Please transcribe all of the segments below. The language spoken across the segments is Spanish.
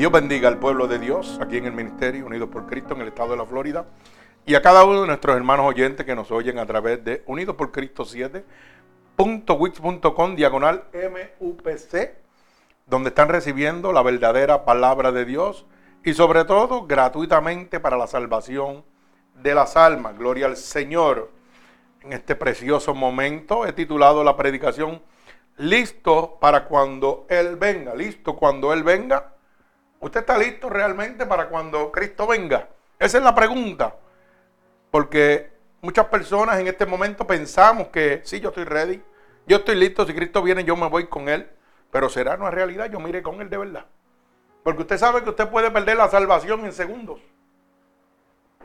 Dios bendiga al pueblo de Dios aquí en el Ministerio Unidos por Cristo en el estado de la Florida y a cada uno de nuestros hermanos oyentes que nos oyen a través de Unidos por Cristo 7.wix.com diagonal MUPC donde están recibiendo la verdadera palabra de Dios y sobre todo gratuitamente para la salvación de las almas. Gloria al Señor. En este precioso momento he titulado la predicación Listo para cuando Él venga. Listo cuando Él venga. ¿Usted está listo realmente para cuando Cristo venga? Esa es la pregunta. Porque muchas personas en este momento pensamos que sí, yo estoy ready. Yo estoy listo. Si Cristo viene, yo me voy con Él. Pero será una realidad, yo mire con Él de verdad. Porque usted sabe que usted puede perder la salvación en segundos.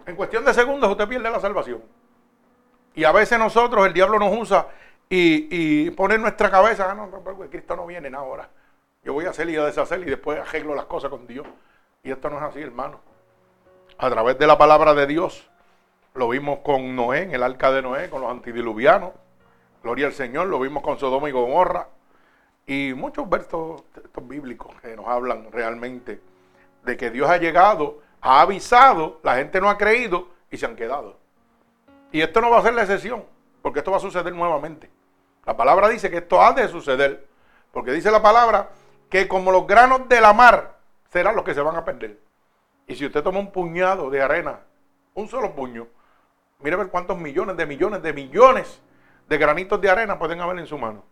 En cuestión de segundos usted pierde la salvación. Y a veces nosotros, el diablo nos usa y, pone en nuestra cabeza, ah, no, no, Cristo no viene ahora. Yo voy a hacer y a deshacer y después arreglo las cosas con Dios. Y esto no es así, hermano. A través de la palabra de Dios, lo vimos con Noé, en el arca de Noé, con los antidiluvianos. Gloria al Señor, lo vimos con Sodoma y Gomorra. Y muchos versos bíblicos que nos hablan realmente de que Dios ha llegado, ha avisado, la gente no ha creído y se han quedado. Y esto no va a ser la excepción, porque esto va a suceder nuevamente. La palabra dice que esto ha de suceder, porque dice la palabra que como los granos de la mar serán los que se van a perder. Y si usted toma un puñado de arena, un solo puño, mire ver cuántos millones de millones de millones de granitos de arena pueden haber en su mano.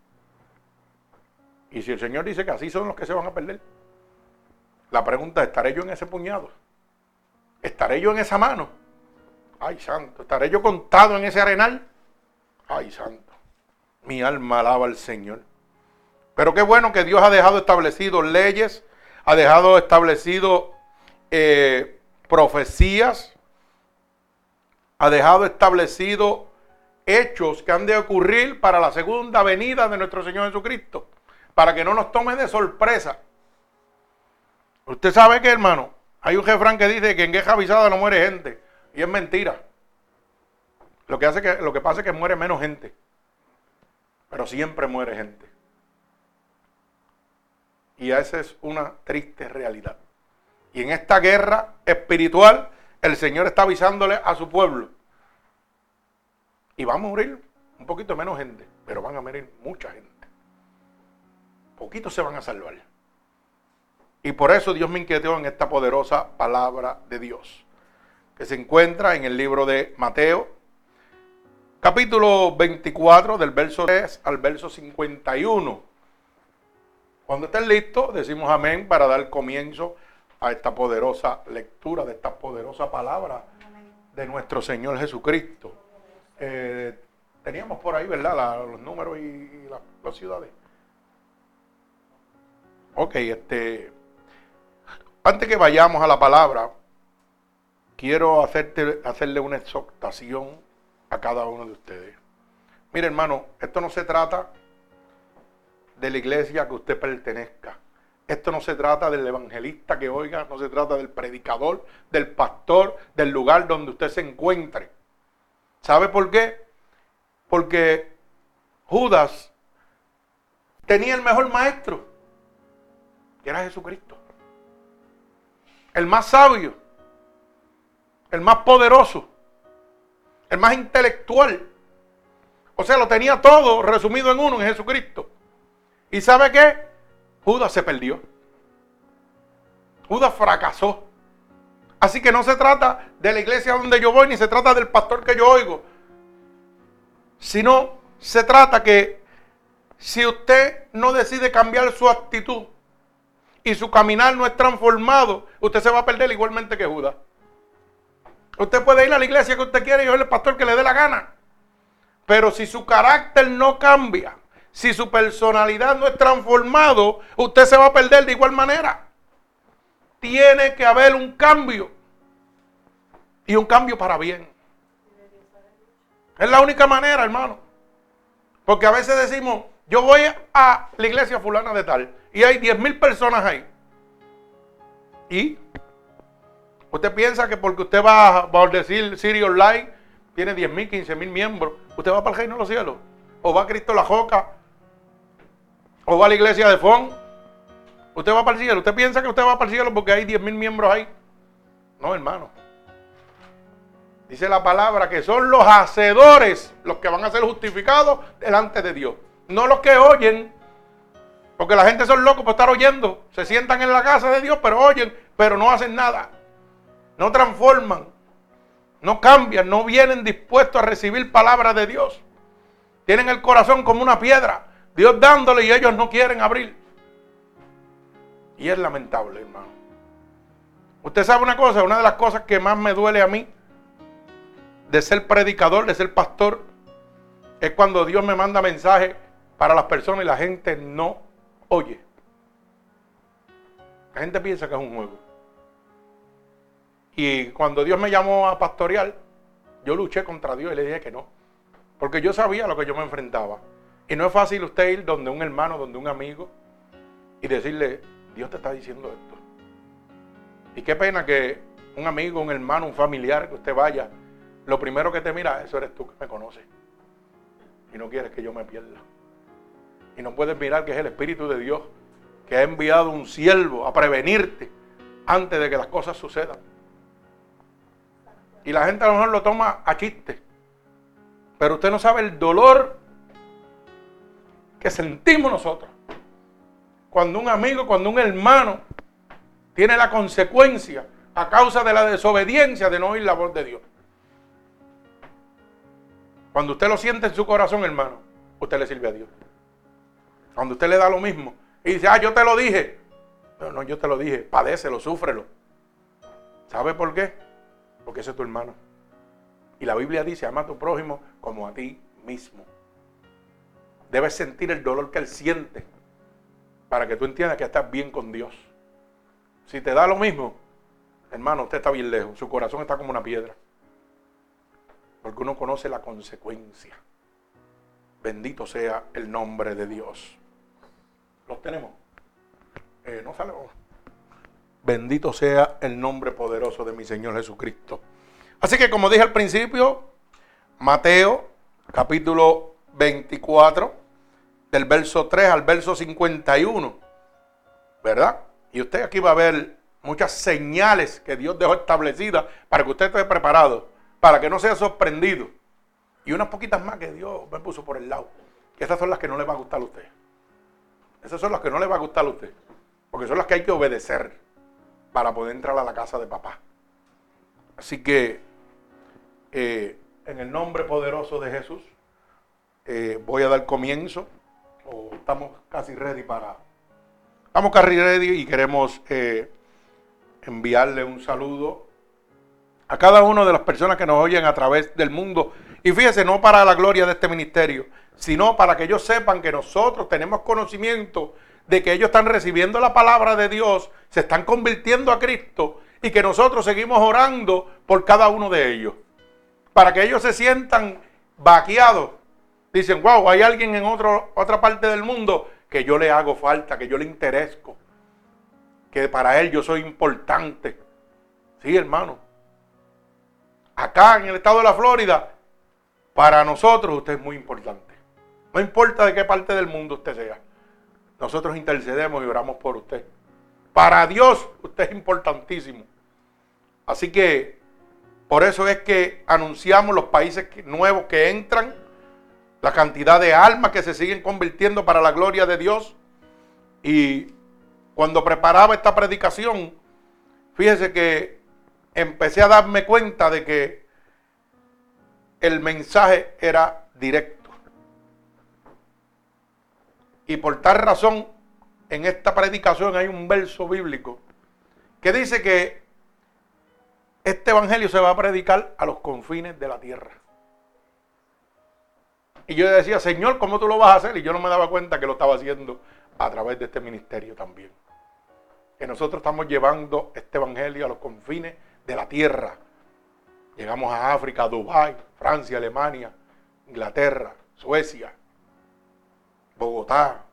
Y si el Señor dice que así son los que se van a perder, la pregunta es, ¿estaré yo en ese puñado? ¿Estaré yo en esa mano? Ay, santo, ¿estaré yo contado en ese arenal? Ay, santo, mi alma alaba al Señor. Pero qué bueno que Dios ha dejado establecido leyes, ha dejado establecido eh, profecías, ha dejado establecido hechos que han de ocurrir para la segunda venida de nuestro Señor Jesucristo para que no nos tome de sorpresa. Usted sabe que, hermano, hay un jefrán que dice que en guerra avisada no muere gente. Y es mentira. Lo que, hace que, lo que pasa es que muere menos gente. Pero siempre muere gente. Y esa es una triste realidad. Y en esta guerra espiritual, el Señor está avisándole a su pueblo. Y va a morir un poquito menos gente, pero van a morir mucha gente poquitos se van a salvar. Y por eso Dios me inquietó en esta poderosa palabra de Dios, que se encuentra en el libro de Mateo, capítulo 24, del verso 3 al verso 51. Cuando estén listos, decimos amén para dar comienzo a esta poderosa lectura, de esta poderosa palabra de nuestro Señor Jesucristo. Eh, teníamos por ahí, ¿verdad? los números y las ciudades. Ok, este. Antes que vayamos a la palabra, quiero hacerte, hacerle una exhortación a cada uno de ustedes. Mire, hermano, esto no se trata de la iglesia que usted pertenezca. Esto no se trata del evangelista que oiga, no se trata del predicador, del pastor, del lugar donde usted se encuentre. ¿Sabe por qué? Porque Judas tenía el mejor maestro que era Jesucristo. El más sabio, el más poderoso, el más intelectual. O sea, lo tenía todo resumido en uno, en Jesucristo. ¿Y sabe qué? Judas se perdió. Judas fracasó. Así que no se trata de la iglesia donde yo voy, ni se trata del pastor que yo oigo. Sino se trata que si usted no decide cambiar su actitud, y su caminar no es transformado, usted se va a perder igualmente que Judas. Usted puede ir a la iglesia que usted quiere y oír el pastor que le dé la gana. Pero si su carácter no cambia, si su personalidad no es transformado, usted se va a perder de igual manera. Tiene que haber un cambio. Y un cambio para bien. Es la única manera, hermano. Porque a veces decimos, yo voy a la iglesia fulana de tal y hay 10 mil personas ahí. ¿Y? ¿Usted piensa que porque usted va, a decir Siri Online, tiene 10 mil, 15 mil miembros, usted va para el reino de los cielos? ¿O va a Cristo la Joca? ¿O va a la iglesia de Fon? Usted va para el cielo. ¿Usted piensa que usted va para el cielo porque hay 10 mil miembros ahí? No, hermano. Dice la palabra que son los hacedores los que van a ser justificados delante de Dios. No los que oyen. Porque la gente son locos por estar oyendo. Se sientan en la casa de Dios, pero oyen, pero no hacen nada. No transforman. No cambian. No vienen dispuestos a recibir palabra de Dios. Tienen el corazón como una piedra. Dios dándole y ellos no quieren abrir. Y es lamentable, hermano. Usted sabe una cosa, una de las cosas que más me duele a mí de ser predicador, de ser pastor, es cuando Dios me manda mensajes para las personas y la gente no oye. La gente piensa que es un juego. Y cuando Dios me llamó a pastorear, yo luché contra Dios y le dije que no. Porque yo sabía lo que yo me enfrentaba. Y no es fácil usted ir donde un hermano, donde un amigo, y decirle, Dios te está diciendo esto. Y qué pena que un amigo, un hermano, un familiar, que usted vaya, lo primero que te mira, eso eres tú que me conoces. Y no quieres que yo me pierda. Y no puedes mirar que es el Espíritu de Dios que ha enviado un siervo a prevenirte antes de que las cosas sucedan. Y la gente a lo mejor lo toma a chiste. Pero usted no sabe el dolor que sentimos nosotros. Cuando un amigo, cuando un hermano tiene la consecuencia a causa de la desobediencia de no oír la voz de Dios. Cuando usted lo siente en su corazón, hermano, usted le sirve a Dios. Cuando usted le da lo mismo y dice, ah, yo te lo dije. No, no, yo te lo dije, padécelo, súfrelo. ¿Sabe por qué? Porque ese es tu hermano. Y la Biblia dice, ama a tu prójimo como a ti mismo. Debes sentir el dolor que él siente para que tú entiendas que estás bien con Dios. Si te da lo mismo, hermano, usted está bien lejos. Su corazón está como una piedra. Porque uno conoce la consecuencia. Bendito sea el nombre de Dios. ¿Los tenemos? Eh, no sale. Bendito sea el nombre poderoso de mi Señor Jesucristo. Así que como dije al principio, Mateo capítulo 24, del verso 3 al verso 51, ¿verdad? Y usted aquí va a ver muchas señales que Dios dejó establecidas para que usted esté preparado, para que no sea sorprendido. Y unas poquitas más que Dios me puso por el lado. Que esas son las que no le va a gustar a usted. Esas son las que no le va a gustar a usted. Porque son las que hay que obedecer para poder entrar a la casa de papá. Así que eh, en el nombre poderoso de Jesús, eh, voy a dar comienzo. O estamos casi ready para. Estamos casi ready y queremos eh, enviarle un saludo a cada una de las personas que nos oyen a través del mundo. Y fíjese, no para la gloria de este ministerio, sino para que ellos sepan que nosotros tenemos conocimiento de que ellos están recibiendo la palabra de Dios, se están convirtiendo a Cristo y que nosotros seguimos orando por cada uno de ellos para que ellos se sientan vaqueados. Dicen, wow, hay alguien en otro, otra parte del mundo que yo le hago falta, que yo le interesco, que para él yo soy importante. Sí, hermano. Acá en el estado de la Florida, para nosotros usted es muy importante. No importa de qué parte del mundo usted sea. Nosotros intercedemos y oramos por usted. Para Dios usted es importantísimo. Así que por eso es que anunciamos los países nuevos que entran, la cantidad de almas que se siguen convirtiendo para la gloria de Dios. Y cuando preparaba esta predicación, fíjese que empecé a darme cuenta de que el mensaje era directo. Y por tal razón, en esta predicación hay un verso bíblico que dice que este evangelio se va a predicar a los confines de la tierra. Y yo decía, Señor, ¿cómo tú lo vas a hacer? Y yo no me daba cuenta que lo estaba haciendo a través de este ministerio también. Que nosotros estamos llevando este evangelio a los confines de la tierra. Llegamos a África, Dubái, Francia, Alemania, Inglaterra, Suecia, Bogotá,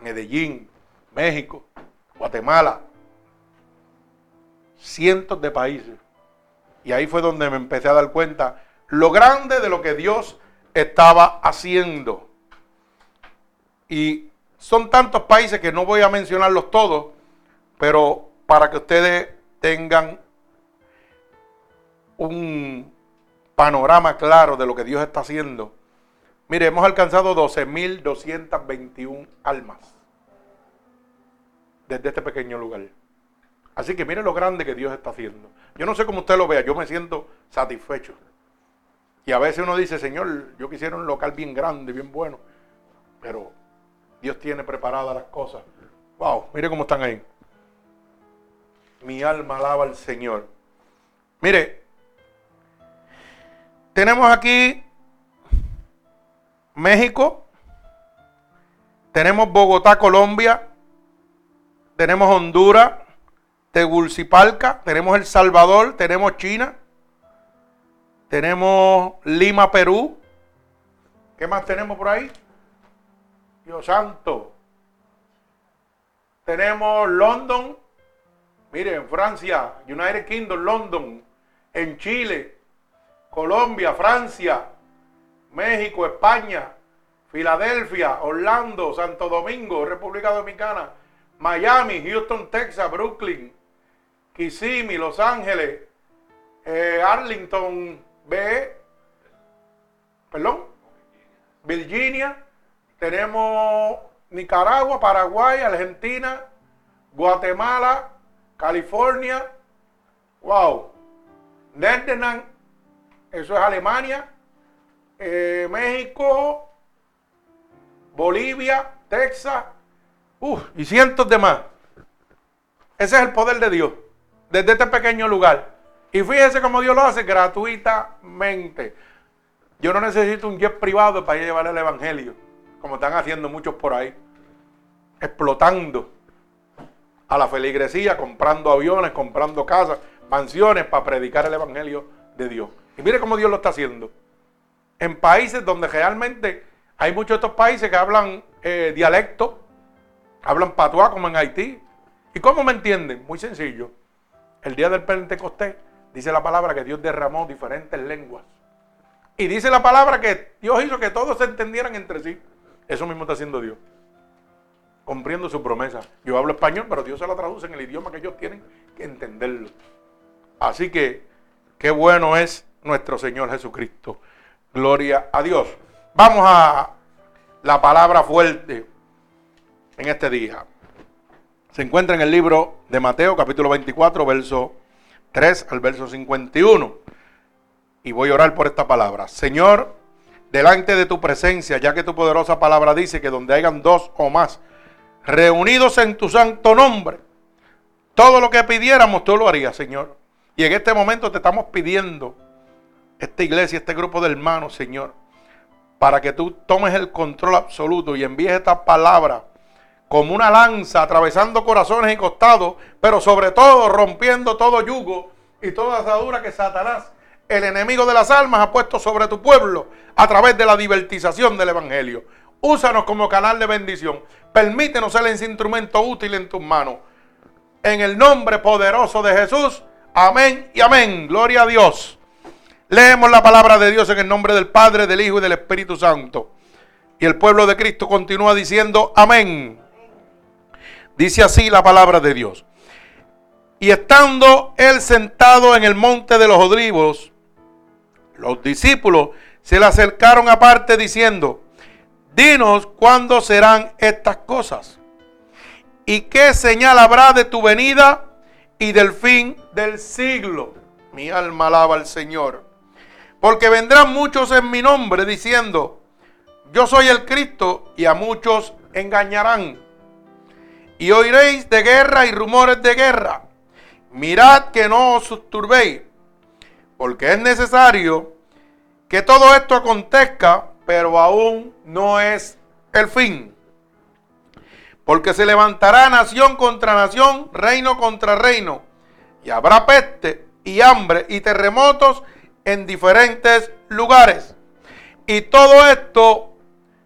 Medellín, México, Guatemala, cientos de países. Y ahí fue donde me empecé a dar cuenta lo grande de lo que Dios estaba haciendo. Y son tantos países que no voy a mencionarlos todos, pero para que ustedes tengan un panorama claro de lo que Dios está haciendo. Mire, hemos alcanzado 12.221 almas desde este pequeño lugar. Así que mire lo grande que Dios está haciendo. Yo no sé cómo usted lo vea, yo me siento satisfecho. Y a veces uno dice, Señor, yo quisiera un local bien grande, bien bueno. Pero Dios tiene preparadas las cosas. Wow, mire cómo están ahí. Mi alma alaba al Señor. Mire, tenemos aquí México, tenemos Bogotá, Colombia, tenemos Honduras, Tegucigalpa, tenemos El Salvador, tenemos China, tenemos Lima, Perú. ¿Qué más tenemos por ahí? Dios santo. Tenemos London, miren, Francia, United Kingdom, London, en Chile, Colombia, Francia, México, España, Filadelfia, Orlando, Santo Domingo, República Dominicana, Miami, Houston, Texas, Brooklyn, Kissimmee, Los Ángeles, eh, Arlington, B, perdón, Virginia, tenemos Nicaragua, Paraguay, Argentina, Guatemala, California, wow, Netherlands, eso es Alemania, eh, México, Bolivia, Texas, y cientos de más. Ese es el poder de Dios, desde este pequeño lugar. Y fíjese cómo Dios lo hace gratuitamente. Yo no necesito un jet privado para llevar el evangelio, como están haciendo muchos por ahí, explotando a la feligresía, comprando aviones, comprando casas, mansiones para predicar el evangelio de Dios. Y mire cómo Dios lo está haciendo en países donde realmente hay muchos de estos países que hablan eh, dialecto, hablan patuá como en Haití. ¿Y cómo me entienden? Muy sencillo. El día del Pentecostés dice la palabra que Dios derramó diferentes lenguas. Y dice la palabra que Dios hizo que todos se entendieran entre sí. Eso mismo está haciendo Dios. Cumpliendo su promesa. Yo hablo español, pero Dios se la traduce en el idioma que ellos tienen que entenderlo. Así que qué bueno es nuestro Señor Jesucristo. Gloria a Dios. Vamos a la palabra fuerte en este día. Se encuentra en el libro de Mateo, capítulo 24, verso 3 al verso 51. Y voy a orar por esta palabra. Señor, delante de tu presencia, ya que tu poderosa palabra dice que donde hayan dos o más reunidos en tu santo nombre, todo lo que pidiéramos tú lo harías, Señor. Y en este momento te estamos pidiendo esta iglesia, este grupo de hermanos, Señor, para que tú tomes el control absoluto y envíes esta palabra como una lanza atravesando corazones y costados, pero sobre todo rompiendo todo yugo y toda atadura que Satanás, el enemigo de las almas, ha puesto sobre tu pueblo a través de la divertización del Evangelio. Úsanos como canal de bendición. Permítenos ser ese instrumento útil en tus manos. En el nombre poderoso de Jesús. Amén y amén. Gloria a Dios. Leemos la palabra de Dios en el nombre del Padre, del Hijo y del Espíritu Santo. Y el pueblo de Cristo continúa diciendo amén. Dice así la palabra de Dios. Y estando él sentado en el monte de los olivos, los discípulos se le acercaron aparte diciendo, dinos cuándo serán estas cosas y qué señal habrá de tu venida y del fin del siglo. Mi alma alaba al Señor. Porque vendrán muchos en mi nombre diciendo, yo soy el Cristo, y a muchos engañarán. Y oiréis de guerra y rumores de guerra. Mirad que no os turbéis, porque es necesario que todo esto acontezca, pero aún no es el fin. Porque se levantará nación contra nación, reino contra reino, y habrá peste y hambre y terremotos en diferentes lugares. Y todo esto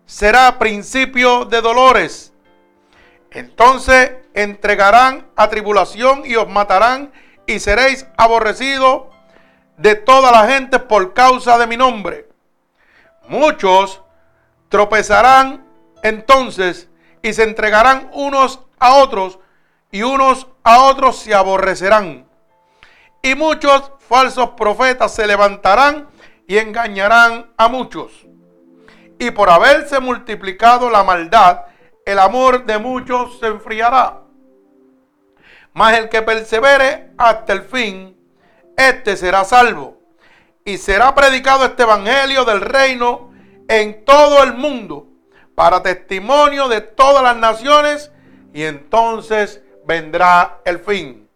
será principio de dolores. Entonces entregarán a tribulación y os matarán y seréis aborrecidos de toda la gente por causa de mi nombre. Muchos tropezarán entonces y se entregarán unos a otros y unos a otros se aborrecerán. Y muchos falsos profetas se levantarán y engañarán a muchos. Y por haberse multiplicado la maldad, el amor de muchos se enfriará. Mas el que persevere hasta el fin, este será salvo. Y será predicado este evangelio del reino en todo el mundo para testimonio de todas las naciones y entonces vendrá el fin.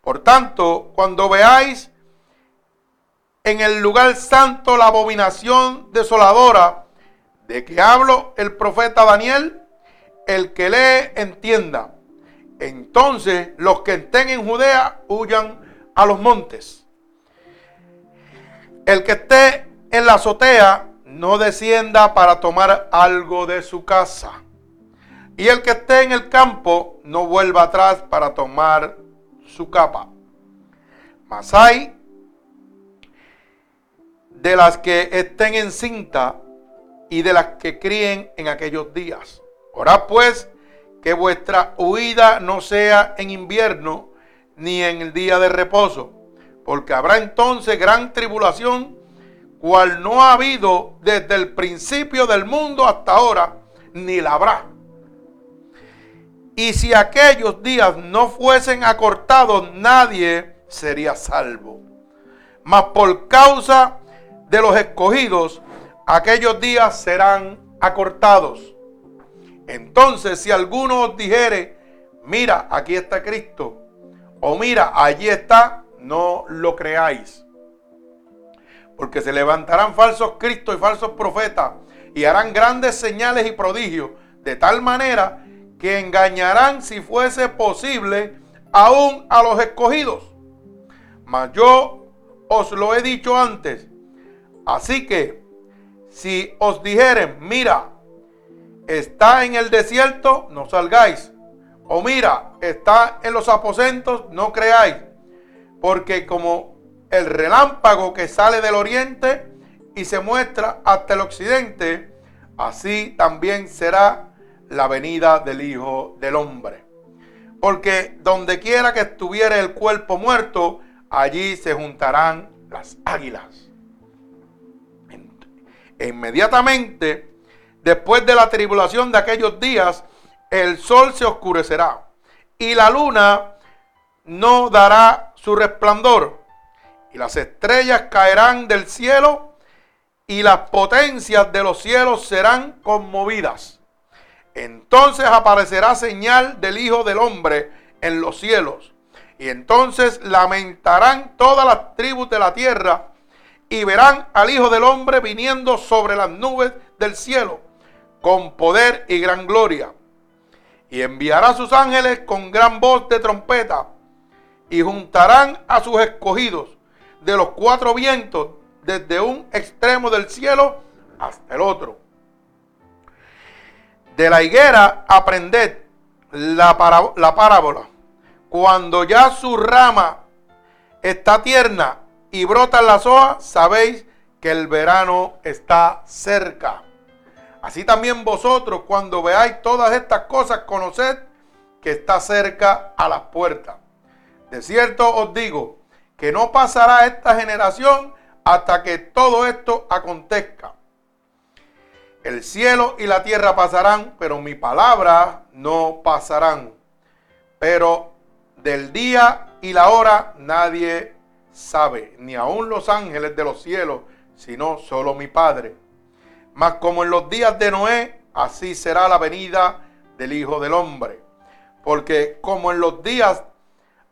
Por tanto, cuando veáis en el lugar santo la abominación desoladora de que hablo el profeta Daniel, el que lee entienda. Entonces los que estén en Judea huyan a los montes. El que esté en la azotea no descienda para tomar algo de su casa. Y el que esté en el campo no vuelva atrás para tomar su capa. Mas hay de las que estén en cinta y de las que críen en aquellos días. Orad pues que vuestra huida no sea en invierno ni en el día de reposo, porque habrá entonces gran tribulación cual no ha habido desde el principio del mundo hasta ahora, ni la habrá. Y si aquellos días no fuesen acortados, nadie sería salvo. Mas por causa de los escogidos, aquellos días serán acortados. Entonces, si alguno os dijere, mira, aquí está Cristo, o mira, allí está, no lo creáis porque se levantarán falsos cristos y falsos profetas y harán grandes señales y prodigios, de tal manera que engañarán, si fuese posible, aún a los escogidos. Mas yo os lo he dicho antes. Así que, si os dijeren, mira, está en el desierto, no salgáis. O mira, está en los aposentos, no creáis. Porque como el relámpago que sale del oriente y se muestra hasta el occidente, así también será la venida del Hijo del Hombre. Porque donde quiera que estuviera el cuerpo muerto, allí se juntarán las águilas. Inmediatamente, después de la tribulación de aquellos días, el sol se oscurecerá y la luna no dará su resplandor y las estrellas caerán del cielo y las potencias de los cielos serán conmovidas. Entonces aparecerá señal del Hijo del Hombre en los cielos. Y entonces lamentarán todas las tribus de la tierra y verán al Hijo del Hombre viniendo sobre las nubes del cielo con poder y gran gloria. Y enviará a sus ángeles con gran voz de trompeta y juntarán a sus escogidos de los cuatro vientos, desde un extremo del cielo hasta el otro. De la higuera aprended la, la parábola. Cuando ya su rama está tierna y brotan las hojas, sabéis que el verano está cerca. Así también vosotros, cuando veáis todas estas cosas, conoced que está cerca a las puertas. De cierto os digo que no pasará esta generación hasta que todo esto acontezca. El cielo y la tierra pasarán, pero mi palabra no pasarán. Pero del día y la hora nadie sabe, ni aun los ángeles de los cielos, sino solo mi Padre. Mas como en los días de Noé, así será la venida del Hijo del Hombre. Porque como en los días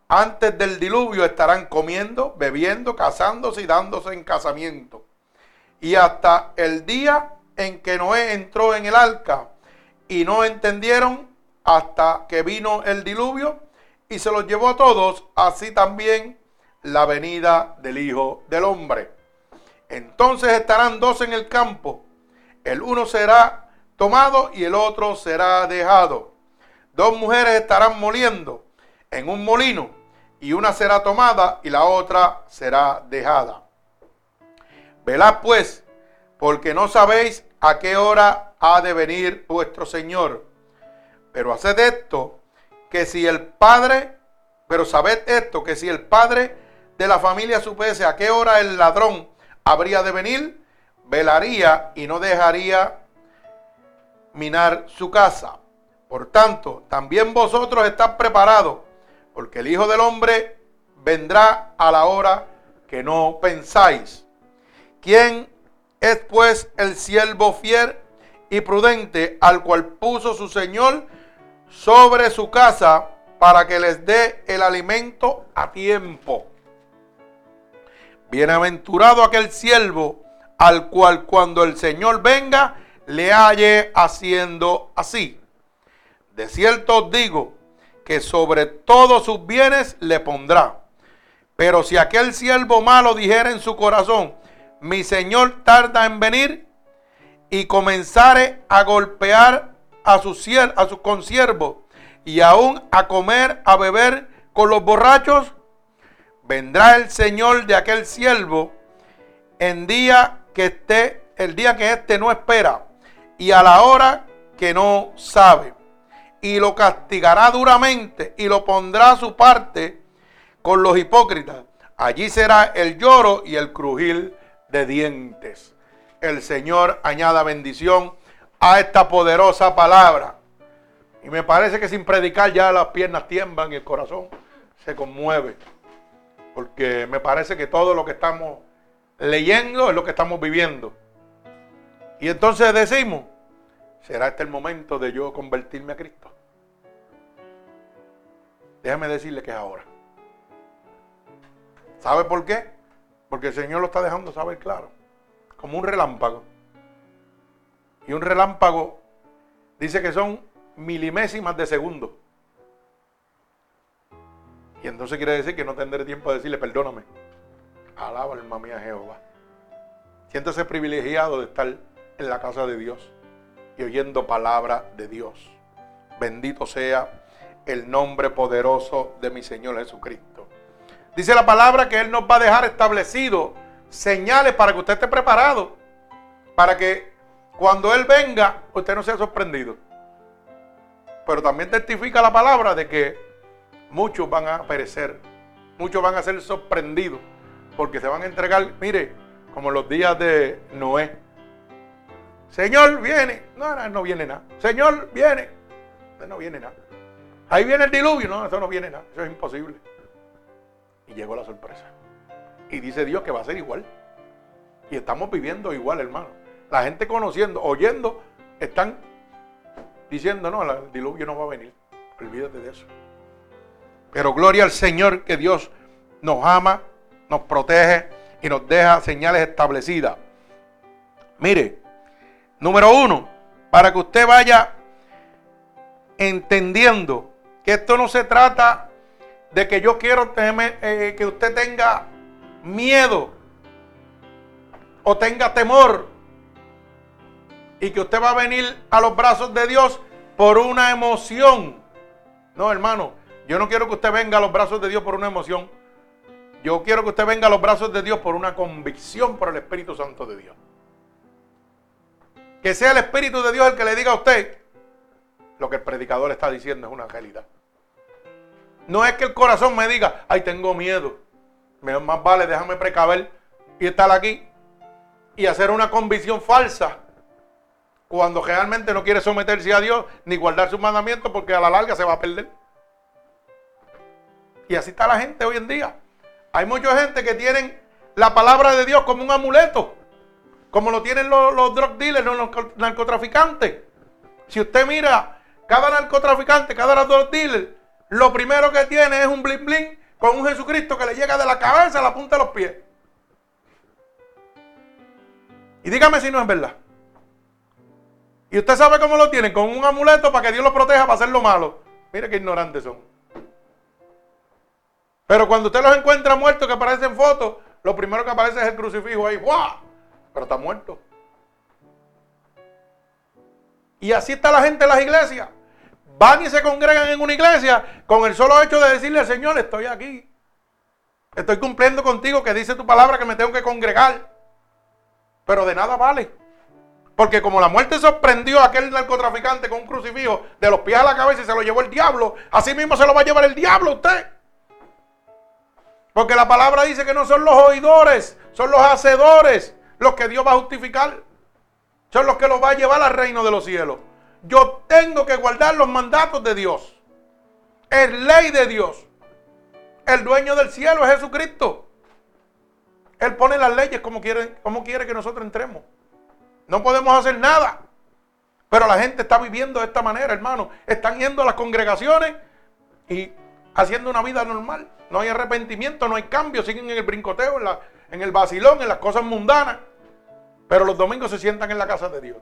antes del diluvio estarán comiendo, bebiendo, casándose y dándose en casamiento. Y hasta el día en que Noé entró en el arca y no entendieron hasta que vino el diluvio y se los llevó a todos, así también la venida del Hijo del Hombre. Entonces estarán dos en el campo, el uno será tomado y el otro será dejado. Dos mujeres estarán moliendo en un molino y una será tomada y la otra será dejada. Velad pues, porque no sabéis a qué hora ha de venir vuestro Señor. Pero haced esto, que si el padre, pero sabed esto, que si el padre de la familia supiese a qué hora el ladrón habría de venir, velaría y no dejaría minar su casa. Por tanto, también vosotros estad preparados, porque el Hijo del Hombre vendrá a la hora que no pensáis. ¿Quién es pues el siervo fiel y prudente al cual puso su Señor sobre su casa para que les dé el alimento a tiempo? Bienaventurado aquel siervo al cual cuando el Señor venga le halle haciendo así. De cierto os digo que sobre todos sus bienes le pondrá. Pero si aquel siervo malo dijera en su corazón, mi Señor tarda en venir, y comenzare a golpear a sus a su consiervos y aún a comer, a beber con los borrachos, vendrá el Señor de aquel siervo en día que esté, el día que éste no espera y a la hora que no sabe. Y lo castigará duramente y lo pondrá a su parte con los hipócritas. Allí será el lloro y el crujir de dientes. El Señor añada bendición a esta poderosa palabra. Y me parece que sin predicar ya las piernas tiemblan y el corazón se conmueve. Porque me parece que todo lo que estamos leyendo es lo que estamos viviendo. Y entonces decimos, ¿será este el momento de yo convertirme a Cristo? Déjame decirle que es ahora. ¿Sabe por qué? Porque el Señor lo está dejando saber claro. Como un relámpago. Y un relámpago dice que son milimésimas de segundo. Y entonces quiere decir que no tendré tiempo de decirle, perdóname. Alaba alma mía Jehová. Siéntese privilegiado de estar en la casa de Dios y oyendo palabra de Dios. Bendito sea el nombre poderoso de mi Señor Jesucristo. Dice la palabra que Él nos va a dejar establecido señales para que usted esté preparado. Para que cuando Él venga, usted no sea sorprendido. Pero también testifica la palabra de que muchos van a perecer. Muchos van a ser sorprendidos. Porque se van a entregar, mire, como los días de Noé. Señor, viene. No, no, no viene nada. Señor, viene. No viene nada. Ahí viene el diluvio. No, eso no viene nada. Eso es imposible. Y llegó la sorpresa. Y dice Dios que va a ser igual. Y estamos viviendo igual, hermano. La gente conociendo, oyendo, están diciendo, no, el diluvio no va a venir. Olvídate de eso. Pero gloria al Señor que Dios nos ama, nos protege y nos deja señales establecidas. Mire, número uno, para que usted vaya entendiendo que esto no se trata de que yo quiero eh, que usted tenga miedo o tenga temor y que usted va a venir a los brazos de Dios por una emoción. No, hermano, yo no quiero que usted venga a los brazos de Dios por una emoción. Yo quiero que usted venga a los brazos de Dios por una convicción por el Espíritu Santo de Dios. Que sea el Espíritu de Dios el que le diga a usted lo que el predicador está diciendo es una realidad. No es que el corazón me diga, ay, tengo miedo. Más vale, déjame precaver y estar aquí y hacer una convicción falsa cuando realmente no quiere someterse a Dios ni guardar sus mandamientos porque a la larga se va a perder. Y así está la gente hoy en día. Hay mucha gente que tienen la palabra de Dios como un amuleto, como lo tienen los, los drug dealers, los narcotraficantes. Si usted mira, cada narcotraficante, cada drug dealer, lo primero que tiene es un bling bling con un Jesucristo que le llega de la cabeza a la punta de los pies. Y dígame si no es verdad. Y usted sabe cómo lo tienen, con un amuleto para que Dios lo proteja para hacer lo malo. Mire qué ignorantes son. Pero cuando usted los encuentra muertos que aparecen en fotos, lo primero que aparece es el crucifijo ahí. ¡Wow! Pero está muerto. Y así está la gente en las iglesias van y se congregan en una iglesia con el solo hecho de decirle al Señor, estoy aquí. Estoy cumpliendo contigo que dice tu palabra que me tengo que congregar. Pero de nada vale. Porque como la muerte sorprendió a aquel narcotraficante con un crucifijo de los pies a la cabeza y se lo llevó el diablo, así mismo se lo va a llevar el diablo a usted. Porque la palabra dice que no son los oidores, son los hacedores los que Dios va a justificar. Son los que los va a llevar al reino de los cielos. Yo tengo que guardar los mandatos de Dios. Es ley de Dios. El dueño del cielo es Jesucristo. Él pone las leyes como quiere, como quiere que nosotros entremos. No podemos hacer nada. Pero la gente está viviendo de esta manera, hermano. Están yendo a las congregaciones y haciendo una vida normal. No hay arrepentimiento, no hay cambio. Siguen en el brincoteo, en, en el vacilón, en las cosas mundanas. Pero los domingos se sientan en la casa de Dios.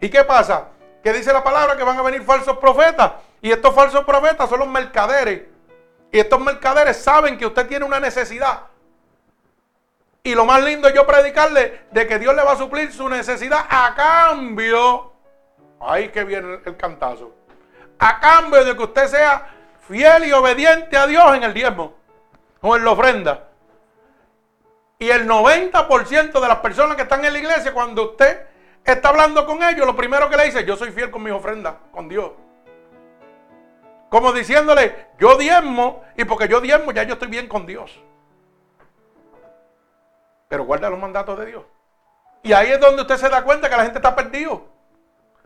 ¿Y qué pasa? Que dice la palabra que van a venir falsos profetas. Y estos falsos profetas son los mercaderes. Y estos mercaderes saben que usted tiene una necesidad. Y lo más lindo es yo predicarle de que Dios le va a suplir su necesidad a cambio. Ahí que viene el cantazo. A cambio de que usted sea fiel y obediente a Dios en el diezmo o en la ofrenda. Y el 90% de las personas que están en la iglesia, cuando usted está hablando con ellos, lo primero que le dice, yo soy fiel con mis ofrendas, con Dios. Como diciéndole, yo diezmo y porque yo diezmo ya yo estoy bien con Dios pero guarda los mandatos de Dios. Y ahí es donde usted se da cuenta que la gente está perdido.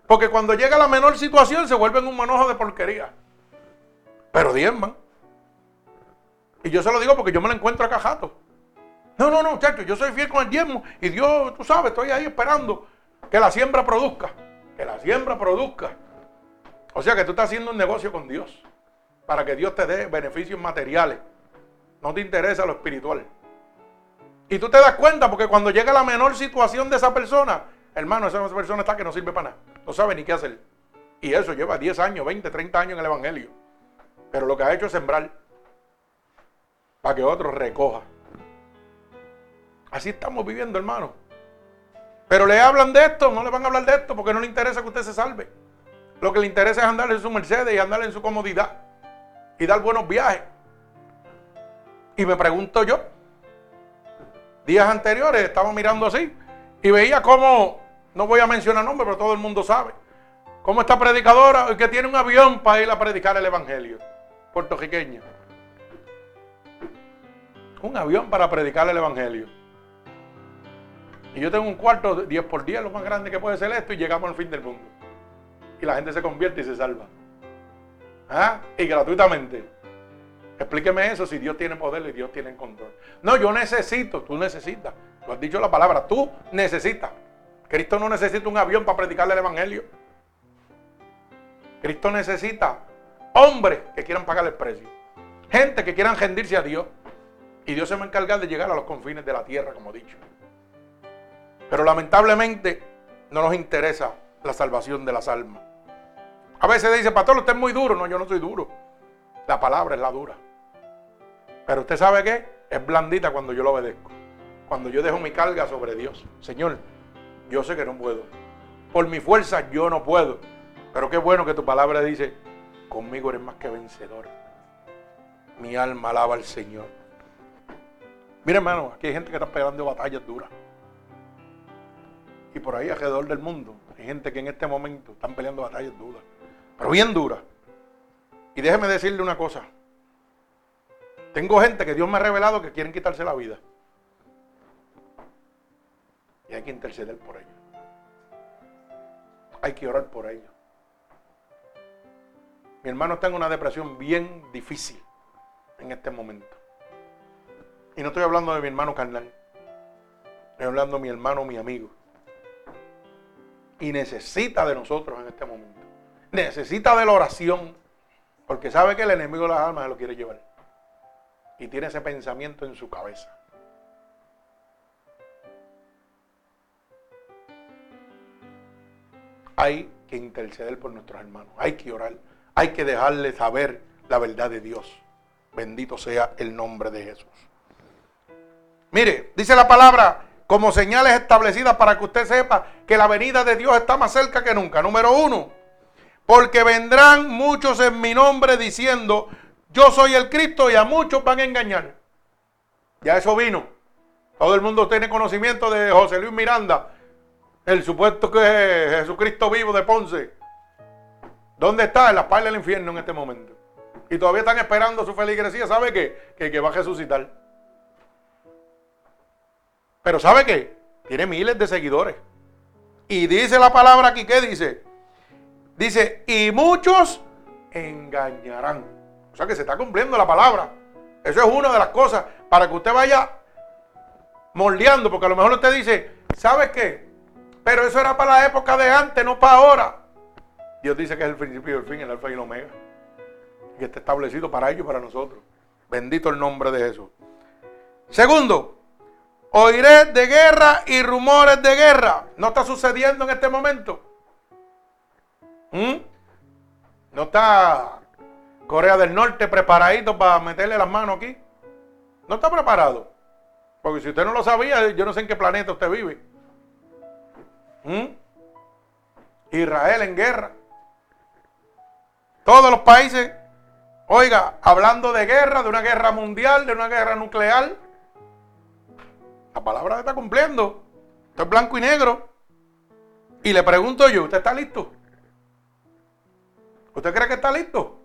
Porque cuando llega la menor situación se vuelven un manojo de porquería. Pero diezman. Y yo se lo digo porque yo me lo encuentro acá jato. No, no, no, muchachos, yo soy fiel con el diezmo. Y Dios, tú sabes, estoy ahí esperando que la siembra produzca. Que la siembra produzca. O sea que tú estás haciendo un negocio con Dios. Para que Dios te dé beneficios materiales. No te interesa lo espiritual. Y tú te das cuenta porque cuando llega la menor situación de esa persona, hermano, esa persona está que no sirve para nada. No sabe ni qué hacer. Y eso lleva 10 años, 20, 30 años en el Evangelio. Pero lo que ha hecho es sembrar para que otro recoja. Así estamos viviendo, hermano. Pero le hablan de esto, no le van a hablar de esto porque no le interesa que usted se salve. Lo que le interesa es andar en su Mercedes y andar en su comodidad y dar buenos viajes. Y me pregunto yo, días anteriores estaba mirando así y veía cómo, no voy a mencionar nombres, pero todo el mundo sabe, cómo esta predicadora que tiene un avión para ir a predicar el Evangelio, puertorriqueña. Un avión para predicar el Evangelio. Y yo tengo un cuarto 10 por 10, lo más grande que puede ser esto, y llegamos al fin del mundo. Y la gente se convierte y se salva. ¿Ah? Y gratuitamente. Explíqueme eso si Dios tiene poder y Dios tiene control. No, yo necesito, tú necesitas. Tú has dicho la palabra, tú necesitas. Cristo no necesita un avión para predicarle el Evangelio. Cristo necesita hombres que quieran pagar el precio. Gente que quieran rendirse a Dios. Y Dios se va a encargar de llegar a los confines de la tierra, como dicho. Pero lamentablemente no nos interesa la salvación de las almas. A veces dice, pastor, usted es muy duro. No, yo no soy duro. La palabra es la dura. Pero usted sabe qué? Es blandita cuando yo lo obedezco. Cuando yo dejo mi carga sobre Dios. Señor, yo sé que no puedo. Por mi fuerza yo no puedo. Pero qué bueno que tu palabra dice, conmigo eres más que vencedor. Mi alma alaba al Señor. Mira hermano, aquí hay gente que está pegando batallas duras. Y por ahí alrededor del mundo hay gente que en este momento están peleando batallas duras. Pero bien duras. Y déjeme decirle una cosa. Tengo gente que Dios me ha revelado que quieren quitarse la vida. Y hay que interceder por ellos. Hay que orar por ellos. Mi hermano está en una depresión bien difícil en este momento. Y no estoy hablando de mi hermano carnal. Estoy hablando de mi hermano, mi amigo. Y necesita de nosotros en este momento. Necesita de la oración. Porque sabe que el enemigo de las almas se lo quiere llevar y tiene ese pensamiento en su cabeza. Hay que interceder por nuestros hermanos, hay que orar, hay que dejarle saber la verdad de Dios. Bendito sea el nombre de Jesús. Mire, dice la palabra como señales establecidas para que usted sepa que la venida de Dios está más cerca que nunca. Número uno, porque vendrán muchos en mi nombre diciendo, yo soy el Cristo y a muchos van a engañar. Ya eso vino. Todo el mundo tiene conocimiento de José Luis Miranda. El supuesto que es Jesucristo vivo de Ponce. ¿Dónde está? En la espalda del infierno en este momento. Y todavía están esperando su feligresía. ¿Sabe qué? Que, que va a resucitar. Pero ¿sabe qué? Tiene miles de seguidores. Y dice la palabra aquí, ¿qué dice? Dice, y muchos engañarán. O sea que se está cumpliendo la palabra. Eso es una de las cosas para que usted vaya moldeando, porque a lo mejor usted dice, ¿sabe qué? Pero eso era para la época de antes, no para ahora. Dios dice que es el principio y el fin, el alfa y el omega. Y está establecido para ellos y para nosotros. Bendito el nombre de Jesús. Segundo, oiré de guerra y rumores de guerra. ¿No está sucediendo en este momento? ¿Mm? ¿No está Corea del Norte preparadito para meterle las manos aquí? ¿No está preparado? Porque si usted no lo sabía, yo no sé en qué planeta usted vive. ¿Mm? Israel en guerra. Todos los países, oiga, hablando de guerra, de una guerra mundial, de una guerra nuclear. La palabra se está cumpliendo. Esto es blanco y negro. Y le pregunto yo, ¿usted está listo? ¿Usted cree que está listo?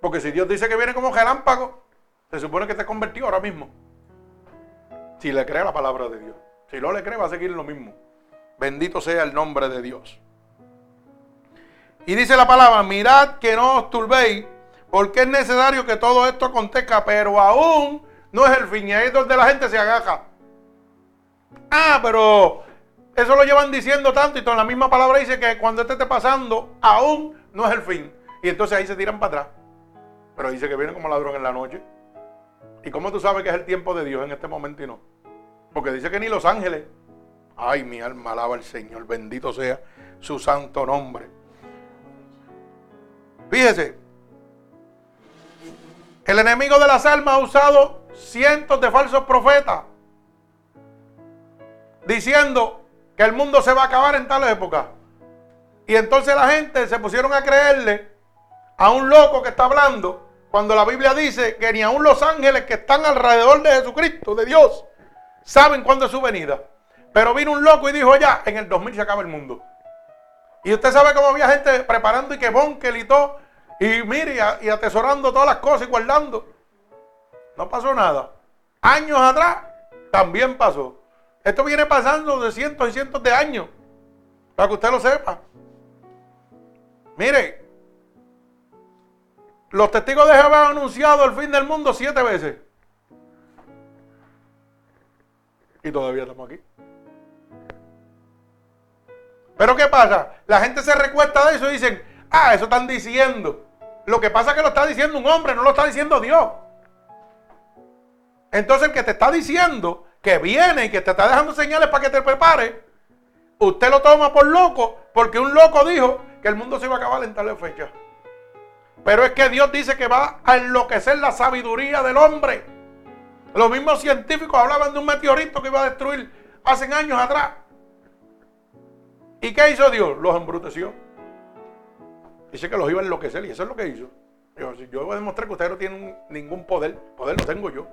Porque si Dios dice que viene como gelámpago, se supone que está convertido ahora mismo. Si le cree la palabra de Dios. Si no le cree, va a seguir lo mismo. Bendito sea el nombre de Dios. Y dice la palabra, mirad que no os turbéis, porque es necesario que todo esto acontezca, pero aún no es el fin. Y ahí es donde la gente se agaja. Ah, pero eso lo llevan diciendo tanto y toda la misma palabra dice que cuando esto esté pasando, aún no es el fin. Y entonces ahí se tiran para atrás. Pero dice que viene como ladrón en la noche. ¿Y cómo tú sabes que es el tiempo de Dios en este momento y no? Porque dice que ni los ángeles. Ay, mi alma alaba al Señor. Bendito sea su santo nombre. Fíjese. El enemigo de las almas ha usado cientos de falsos profetas. Diciendo que el mundo se va a acabar en tal época. Y entonces la gente se pusieron a creerle a un loco que está hablando cuando la Biblia dice que ni aun los ángeles que están alrededor de Jesucristo, de Dios, saben cuándo es su venida. Pero vino un loco y dijo ya, en el 2000 se acaba el mundo. Y usted sabe cómo había gente preparando y que bonkel y todo. Y mire, y atesorando todas las cosas y guardando. No pasó nada. Años atrás también pasó. Esto viene pasando de cientos y cientos de años. Para que usted lo sepa. Mire, los testigos de Jehová han anunciado el fin del mundo siete veces. Y todavía estamos aquí. Pero ¿qué pasa? La gente se recuesta de eso y dicen, ah, eso están diciendo. Lo que pasa es que lo está diciendo un hombre, no lo está diciendo Dios. Entonces el que te está diciendo que viene y que te está dejando señales para que te prepares, usted lo toma por loco porque un loco dijo que el mundo se iba a acabar en tal fecha. Pero es que Dios dice que va a enloquecer la sabiduría del hombre. Los mismos científicos hablaban de un meteorito que iba a destruir hace años atrás. ¿Y qué hizo Dios? Los embruteció. Dice que los iba a enloquecer y eso es lo que hizo. Yo, voy a demostrar que ustedes no tienen ningún poder. Poder lo tengo yo.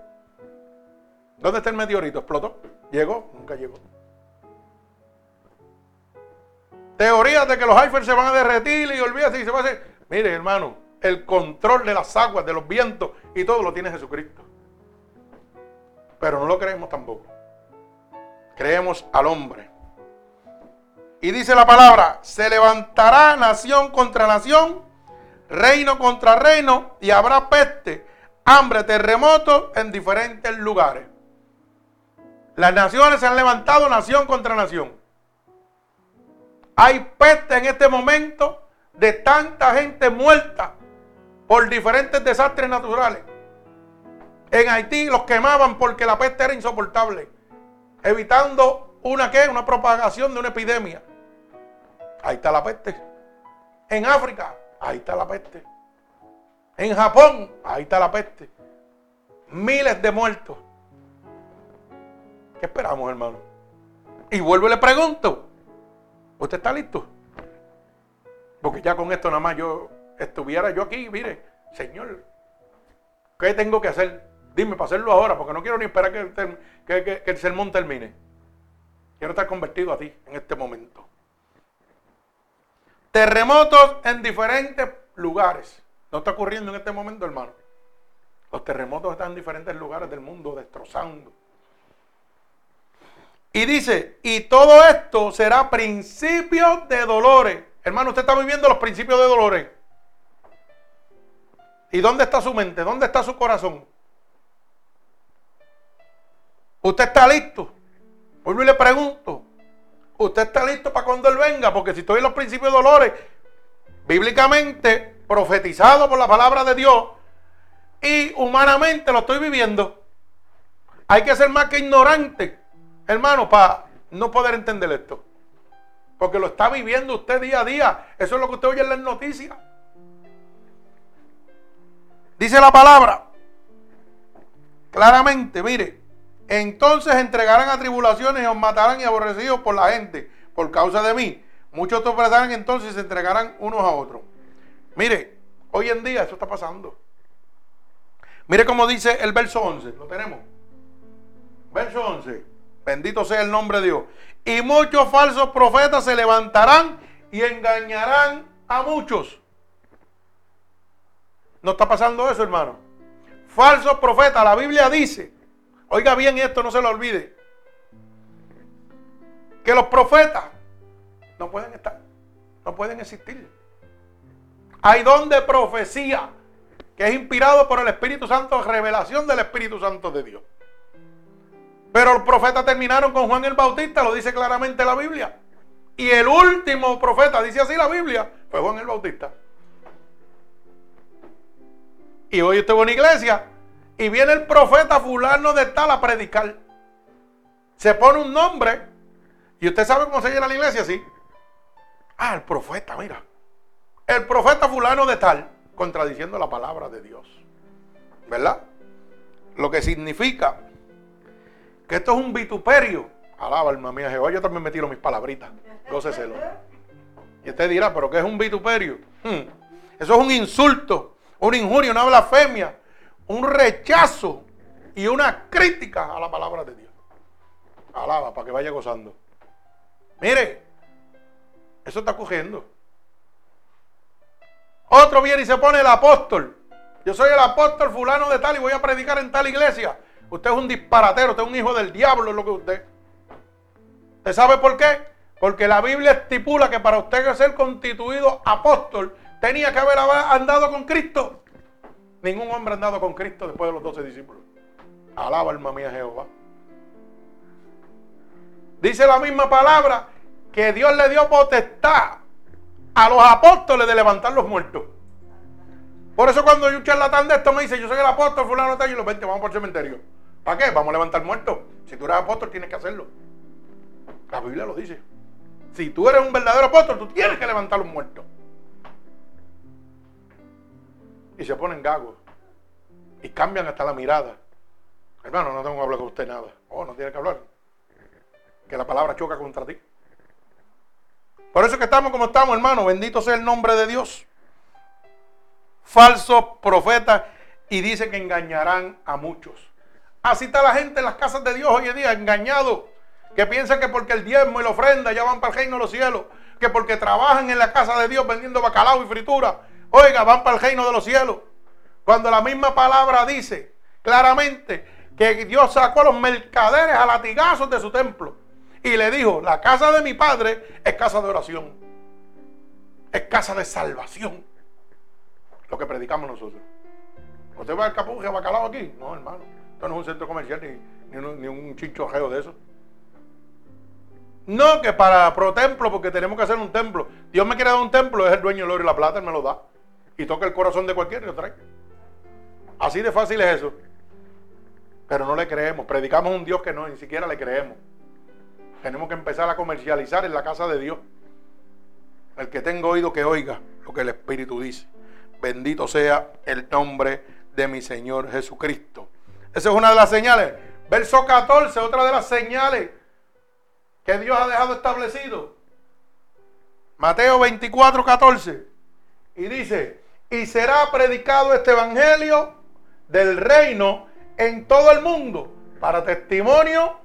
¿Dónde está el meteorito? ¿Explotó? ¿Llegó? Nunca llegó. Teorías de que los iPhones se van a derretir y olvídate y se va a hacer. Mire, hermano, el control de las aguas, de los vientos y todo lo tiene Jesucristo. Pero no lo creemos tampoco. Creemos al hombre. Y dice la palabra, se levantará nación contra nación, reino contra reino, y habrá peste, hambre, terremoto en diferentes lugares. Las naciones se han levantado nación contra nación. Hay peste en este momento de tanta gente muerta por diferentes desastres naturales. En Haití los quemaban porque la peste era insoportable, evitando una una propagación de una epidemia. Ahí está la peste. En África, ahí está la peste. En Japón, ahí está la peste. Miles de muertos. ¿Qué esperamos, hermano? Y vuelvo y le pregunto, ¿Usted está listo? Porque ya con esto nada más yo estuviera yo aquí, mire, Señor, ¿qué tengo que hacer? Dime para hacerlo ahora, porque no quiero ni esperar que el, sermón termine. Quiero estar convertido a ti en este momento. Terremotos en diferentes lugares. No está ocurriendo en este momento, hermano. Los terremotos están en diferentes lugares del mundo destrozando. Y dice, y todo esto será principio de dolores. Hermano, usted está viviendo los principios de dolores. ¿Y dónde está su mente? ¿Dónde está su corazón? ¿Usted está listo? Vuelvo y le pregunto. ¿Usted está listo para cuando Él venga? Porque si estoy en los principios de dolores, bíblicamente profetizado por la palabra de Dios y humanamente lo estoy viviendo, hay que ser más que ignorante, hermano, para no poder entender esto. Porque lo está viviendo usted día a día. Eso es lo que usted oye en las noticias. Dice la palabra claramente, mire, entonces entregarán a tribulaciones y os matarán y aborrecidos por la gente por causa de mí. Muchos tropezarán entonces y se entregarán unos a otros. Mire, hoy en día eso está pasando. Mire cómo dice el verso 11. ¿Lo tenemos? Verso 11. Bendito sea el nombre de Dios. Y muchos falsos profetas se levantarán y engañarán a muchos. ¿No está pasando eso, hermano? Falsos profetas. La Biblia dice Oiga bien esto, no se lo olvide. Que los profetas no pueden estar, no pueden existir. Hay don de profecía que es inspirado por el Espíritu Santo, revelación del Espíritu Santo de Dios. Pero los profetas terminaron con Juan el Bautista, lo dice claramente la Biblia. Y el último profeta, dice así la Biblia, fue Juan el Bautista. Y hoy usted va a una iglesia y viene el profeta fulano de tal a predicar. Se pone un nombre. ¿Y usted sabe cómo se llena la iglesia? Sí. Ah, el profeta, mira. El profeta fulano de tal, contradiciendo la palabra de Dios. ¿Verdad? Lo que significa que esto es un vituperio. Alaba, alma mía, Jehová. Yo también me tiro mis palabritas. Góceselo. Y usted dirá, ¿pero qué es un vituperio? Hmm. Eso es un insulto, una injuria, una blasfemia un rechazo y una crítica a la palabra de Dios. Alaba para que vaya gozando. Mire, eso está cogiendo. Otro viene y se pone el apóstol. Yo soy el apóstol fulano de tal y voy a predicar en tal iglesia. Usted es un disparatero, usted es un hijo del diablo, es lo que usted. ¿Usted sabe por qué? Porque la Biblia estipula que para usted ser constituido apóstol tenía que haber andado con Cristo. Ningún hombre ha andado con Cristo después de los doce discípulos. Alaba alma mía Jehová. Dice la misma palabra que Dios le dio potestad a los apóstoles de levantar los muertos. Por eso cuando yo un charlatán de esto me dice, yo soy el apóstol, fulano tal, y los 20, vamos por el cementerio. ¿Para qué? Vamos a levantar muertos. Si tú eres apóstol, tienes que hacerlo. La Biblia lo dice. Si tú eres un verdadero apóstol, tú tienes que levantar los muertos y se ponen gagos y cambian hasta la mirada. Hermano, no tengo que hablar con usted nada. Oh, no tiene que hablar. Que la palabra choca contra ti. Por eso que estamos como estamos, hermano. Bendito sea el nombre de Dios. Falsos profetas y dice que engañarán a muchos. Así está la gente en las casas de Dios hoy en día, engañado. Que piensan que porque el diezmo y la ofrenda ya van para el reino de los cielos. Que porque trabajan en la casa de Dios vendiendo bacalao y fritura Oiga, van para el reino de los cielos. Cuando la misma palabra dice claramente que Dios sacó a los mercaderes a latigazos de su templo y le dijo, la casa de mi padre es casa de oración, es casa de salvación. Lo que predicamos nosotros. ¿Usted va al capuje bacalao aquí? No, hermano. Esto no es un centro comercial ni, un, ni un de eso. No que para pro templo, porque tenemos que hacer un templo. Dios me quiere dar un templo, es el dueño del oro y la plata, él me lo da y toca el corazón de cualquiera y lo trae. Así de fácil es eso. Pero no le creemos. Predicamos un Dios que no, ni siquiera le creemos. Tenemos que empezar a comercializar en la casa de Dios. El que tenga oído que oiga lo que el Espíritu dice. Bendito sea el nombre de mi Señor Jesucristo. Esa es una de las señales. Verso 14, otra de las señales que Dios ha dejado establecido. Mateo 24, 14. Y dice, y será predicado este evangelio del reino en todo el mundo para testimonio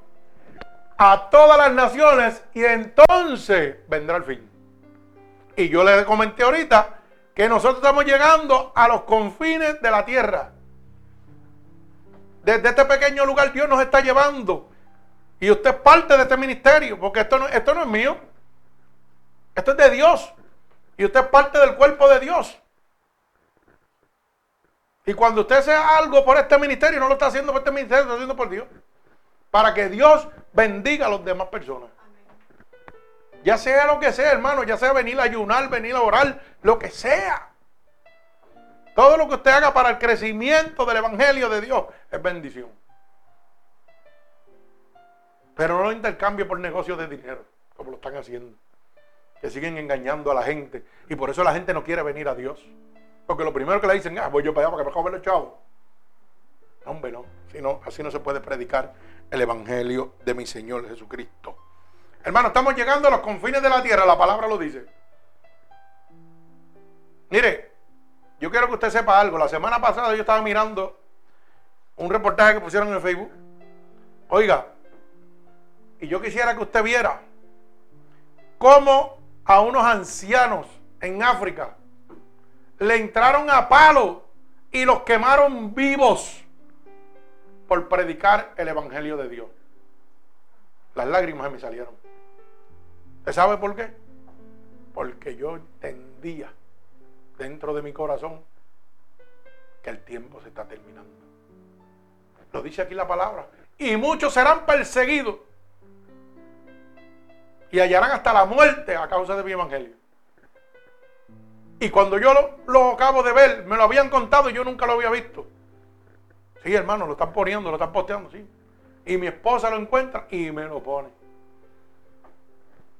a todas las naciones y entonces vendrá el fin. Y yo le comenté ahorita que nosotros estamos llegando a los confines de la tierra. Desde este pequeño lugar Dios nos está llevando. Y usted es parte de este ministerio, porque esto no, esto no es mío. Esto es de Dios. Y usted es parte del cuerpo de Dios. Y cuando usted sea algo por este ministerio, no lo está haciendo por este ministerio, lo está haciendo por Dios. Para que Dios bendiga a las demás personas. Ya sea lo que sea, hermano, ya sea venir a ayunar, venir a orar, lo que sea. Todo lo que usted haga para el crecimiento del Evangelio de Dios es bendición. Pero no lo intercambie por negocios de dinero, como lo están haciendo. Que siguen engañando a la gente. Y por eso la gente no quiere venir a Dios. Porque lo primero que le dicen, ah, voy yo para allá para que me los chavos. No, hombre, no. así no se puede predicar el Evangelio de mi Señor Jesucristo. Hermano, estamos llegando a los confines de la tierra, la palabra lo dice. Mire, yo quiero que usted sepa algo. La semana pasada yo estaba mirando un reportaje que pusieron en Facebook. Oiga, y yo quisiera que usted viera cómo a unos ancianos en África le entraron a palo y los quemaron vivos por predicar el Evangelio de Dios. Las lágrimas me salieron. ¿Usted sabe por qué? Porque yo entendía dentro de mi corazón que el tiempo se está terminando. Lo dice aquí la palabra. Y muchos serán perseguidos y hallarán hasta la muerte a causa de mi evangelio. Y cuando yo lo, acabo de ver, me lo habían contado y yo nunca lo había visto. Sí, hermano, lo están poniendo, lo están posteando, sí. Y mi esposa lo encuentra y me lo pone.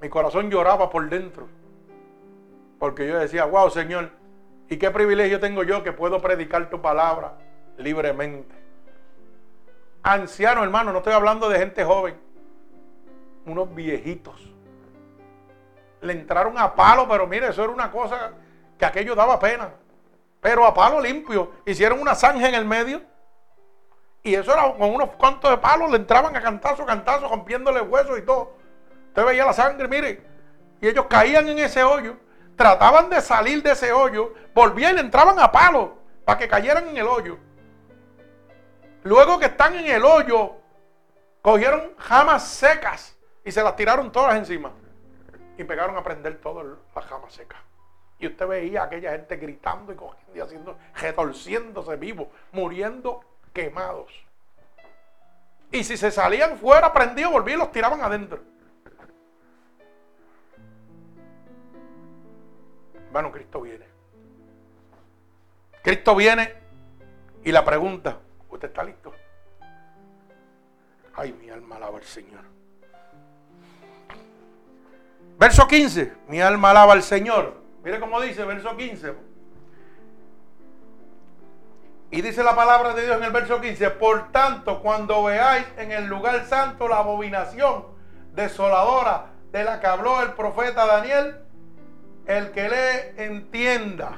Mi corazón lloraba por dentro. Porque yo decía, wow, Señor, ¿y qué privilegio tengo yo que puedo predicar tu palabra libremente? Anciano, hermano, no estoy hablando de gente joven. Unos viejitos. Le entraron a palo, pero mire, eso era una cosa que aquello daba pena. Pero a palo limpio. Hicieron una zanja en el medio. Y eso era con unos cuantos de palos, le entraban a cantazo, cantazo, rompiéndole huesos y todo. Usted veía la sangre, mire. Y ellos caían en ese hoyo, trataban de salir de ese hoyo, volvían entraban a palo para que cayeran en el hoyo. Luego que están en el hoyo, cogieron jamas secas y se las tiraron todas encima. Y pegaron a prender todas las jamas secas. Y usted veía a aquella gente gritando y cogiendo y haciendo, retorciéndose vivos, muriendo quemados. Y si se salían fuera prendidos, volvían y los tiraban adentro. Hermano, Cristo viene. Cristo viene y la pregunta, ¿usted está listo? Ay, mi alma alaba al Señor. Verso 15, mi alma alaba al Señor. Mire cómo dice, verso 15. Y dice la palabra de Dios en el verso 15, por tanto, cuando veáis en el lugar santo la abominación desoladora de la que habló el profeta Daniel, el que le entienda.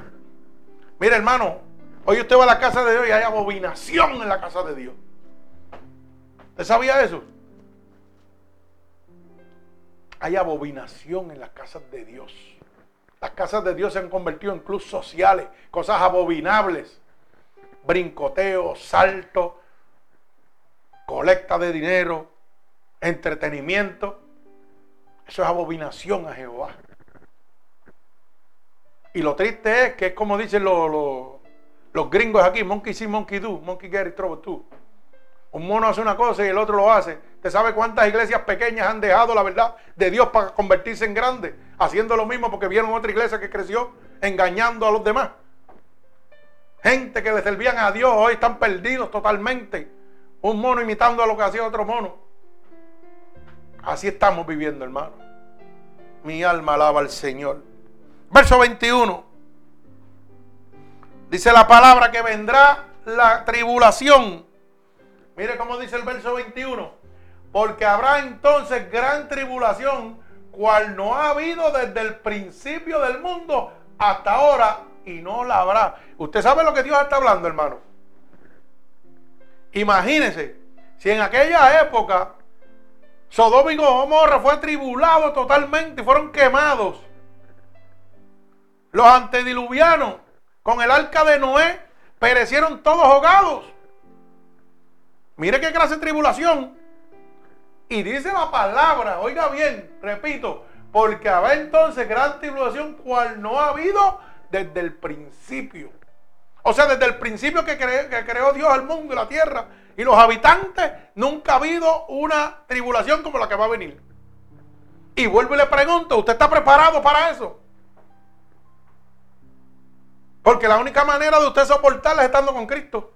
Mire, hermano, hoy usted va a la casa de Dios y hay abominación en la casa de Dios. ¿Usted sabía eso? Hay abominación en las casas de Dios. Las casas de Dios se han convertido en clubes sociales, cosas abominables. Brincoteo, salto, colecta de dinero, entretenimiento. Eso es abominación a Jehová. Y lo triste es que es como dicen los, gringos aquí, monkey see, monkey do, monkey get it, trouble. Un mono hace una cosa y el otro lo hace. ¿Usted sabe cuántas iglesias pequeñas han dejado la verdad de Dios para convertirse en grandes? Haciendo lo mismo porque vieron otra iglesia que creció engañando a los demás. Gente que le servían a Dios hoy están perdidos totalmente. Un mono imitando a lo que hacía otro mono. Así estamos viviendo, hermano. Mi alma alaba al Señor. Verso 21. Dice la palabra que vendrá la tribulación. Mire cómo dice el verso 21. Porque habrá entonces gran tribulación, cual no ha habido desde el principio del mundo hasta ahora y no la habrá. Usted sabe lo que Dios está hablando, hermano. Imagínese, si en aquella época Sodoma y Gomorra fue tribulado totalmente fueron quemados. Los antediluvianos con el arca de Noé perecieron todos ahogados. Mire qué clase de tribulación. Y dice la palabra, oiga bien, repito, porque habrá entonces gran tribulación cual no ha habido desde el principio. O sea, desde el principio que, creó Dios el mundo y la tierra y los habitantes, nunca ha habido una tribulación como la que va a venir. Y vuelvo y le pregunto, ¿usted está preparado para eso? Porque la única manera de usted soportarla es estando con Cristo.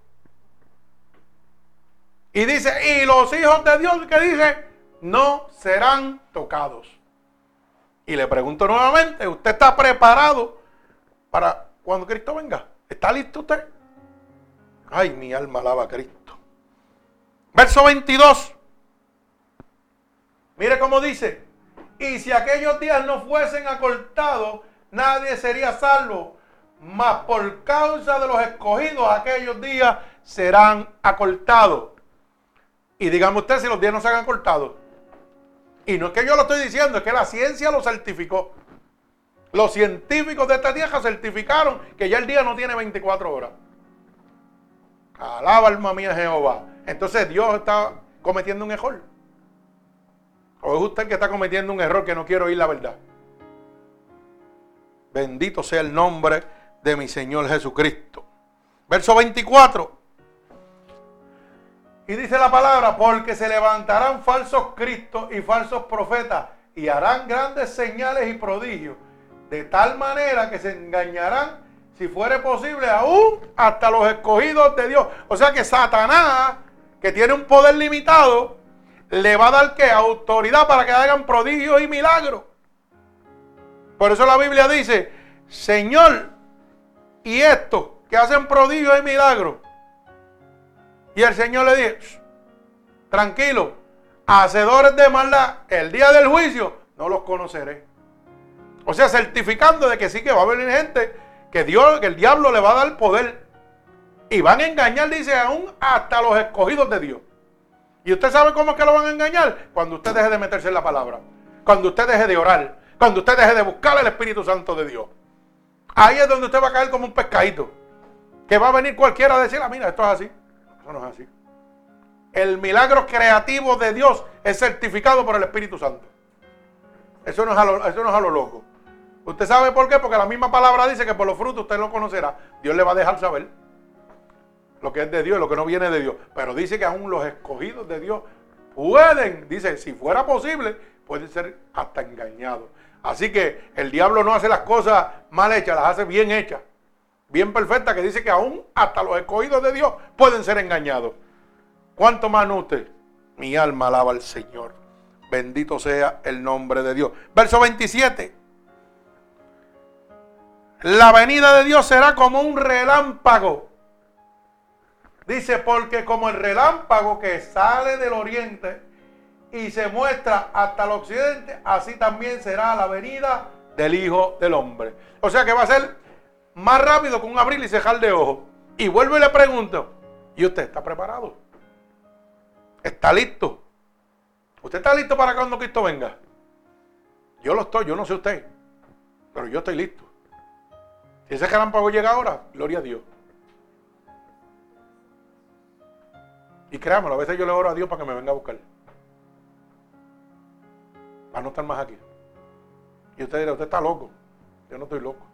Y dice, y los hijos de Dios que dice, no serán tocados. Y le pregunto nuevamente, ¿usted está preparado para cuando Cristo venga? ¿Está listo usted? Ay, mi alma alaba a Cristo. Verso 22. Mire cómo dice, y si aquellos días no fuesen acortados, nadie sería salvo, mas por causa de los escogidos aquellos días serán acortados. Y dígame usted si los días no se han cortado. Y no es que yo lo estoy diciendo, es que la ciencia lo certificó. Los científicos de esta tierra certificaron que ya el día no tiene 24 horas. Alaba alma mía Jehová. Entonces Dios está cometiendo un error. ¿O es usted que está cometiendo un error que no quiero oír la verdad? Bendito sea el nombre de mi Señor Jesucristo. Verso 24. Y dice la palabra, porque se levantarán falsos cristos y falsos profetas y harán grandes señales y prodigios, de tal manera que se engañarán, si fuere posible, aún hasta los escogidos de Dios. O sea que Satanás, que tiene un poder limitado, le va a dar que autoridad para que hagan prodigios y milagros. Por eso la Biblia dice, Señor, y estos que hacen prodigios y milagros, y el Señor le dice, tranquilo, hacedores de maldad, el día del juicio no los conoceré. O sea, certificando de que sí que va a venir gente que Dios, que el diablo le va a dar poder. Y van a engañar, dice, aún hasta los escogidos de Dios. ¿Y usted sabe cómo es que lo van a engañar? Cuando usted deje de meterse en la palabra. Cuando usted deje de orar. Cuando usted deje de buscar el Espíritu Santo de Dios. Ahí es donde usted va a caer como un pescadito. Que va a venir cualquiera a decir, ah, mira, esto es así no es así. El milagro creativo de Dios es certificado por el Espíritu Santo. Eso no es a lo, eso no es a lo loco. ¿Usted sabe por qué? Porque la misma palabra dice que por los frutos usted lo conocerá. Dios le va a dejar saber lo que es de Dios y lo que no viene de Dios. Pero dice que aún los escogidos de Dios pueden, dice, si fuera posible, pueden ser hasta engañados. Así que el diablo no hace las cosas mal hechas, las hace bien hechas bien perfecta que dice que aún hasta los escogidos de Dios pueden ser engañados. ¿Cuánto más usted? Mi alma alaba al Señor. Bendito sea el nombre de Dios. Verso 27. La venida de Dios será como un relámpago. Dice, porque como el relámpago que sale del oriente y se muestra hasta el occidente, así también será la venida del Hijo del Hombre. O sea que va a ser más rápido que un abrir y cejar de ojos. Y vuelvo y le pregunto, ¿y usted está preparado? ¿Está listo? ¿Usted está listo para cuando Cristo venga? Yo lo estoy, yo no sé usted, pero yo estoy listo. Si ese relámpago llega ahora, gloria a Dios. Y créamelo, a veces yo le oro a Dios para que me venga a buscar. Para no estar más aquí. Y usted dirá, usted está loco. Yo no estoy loco.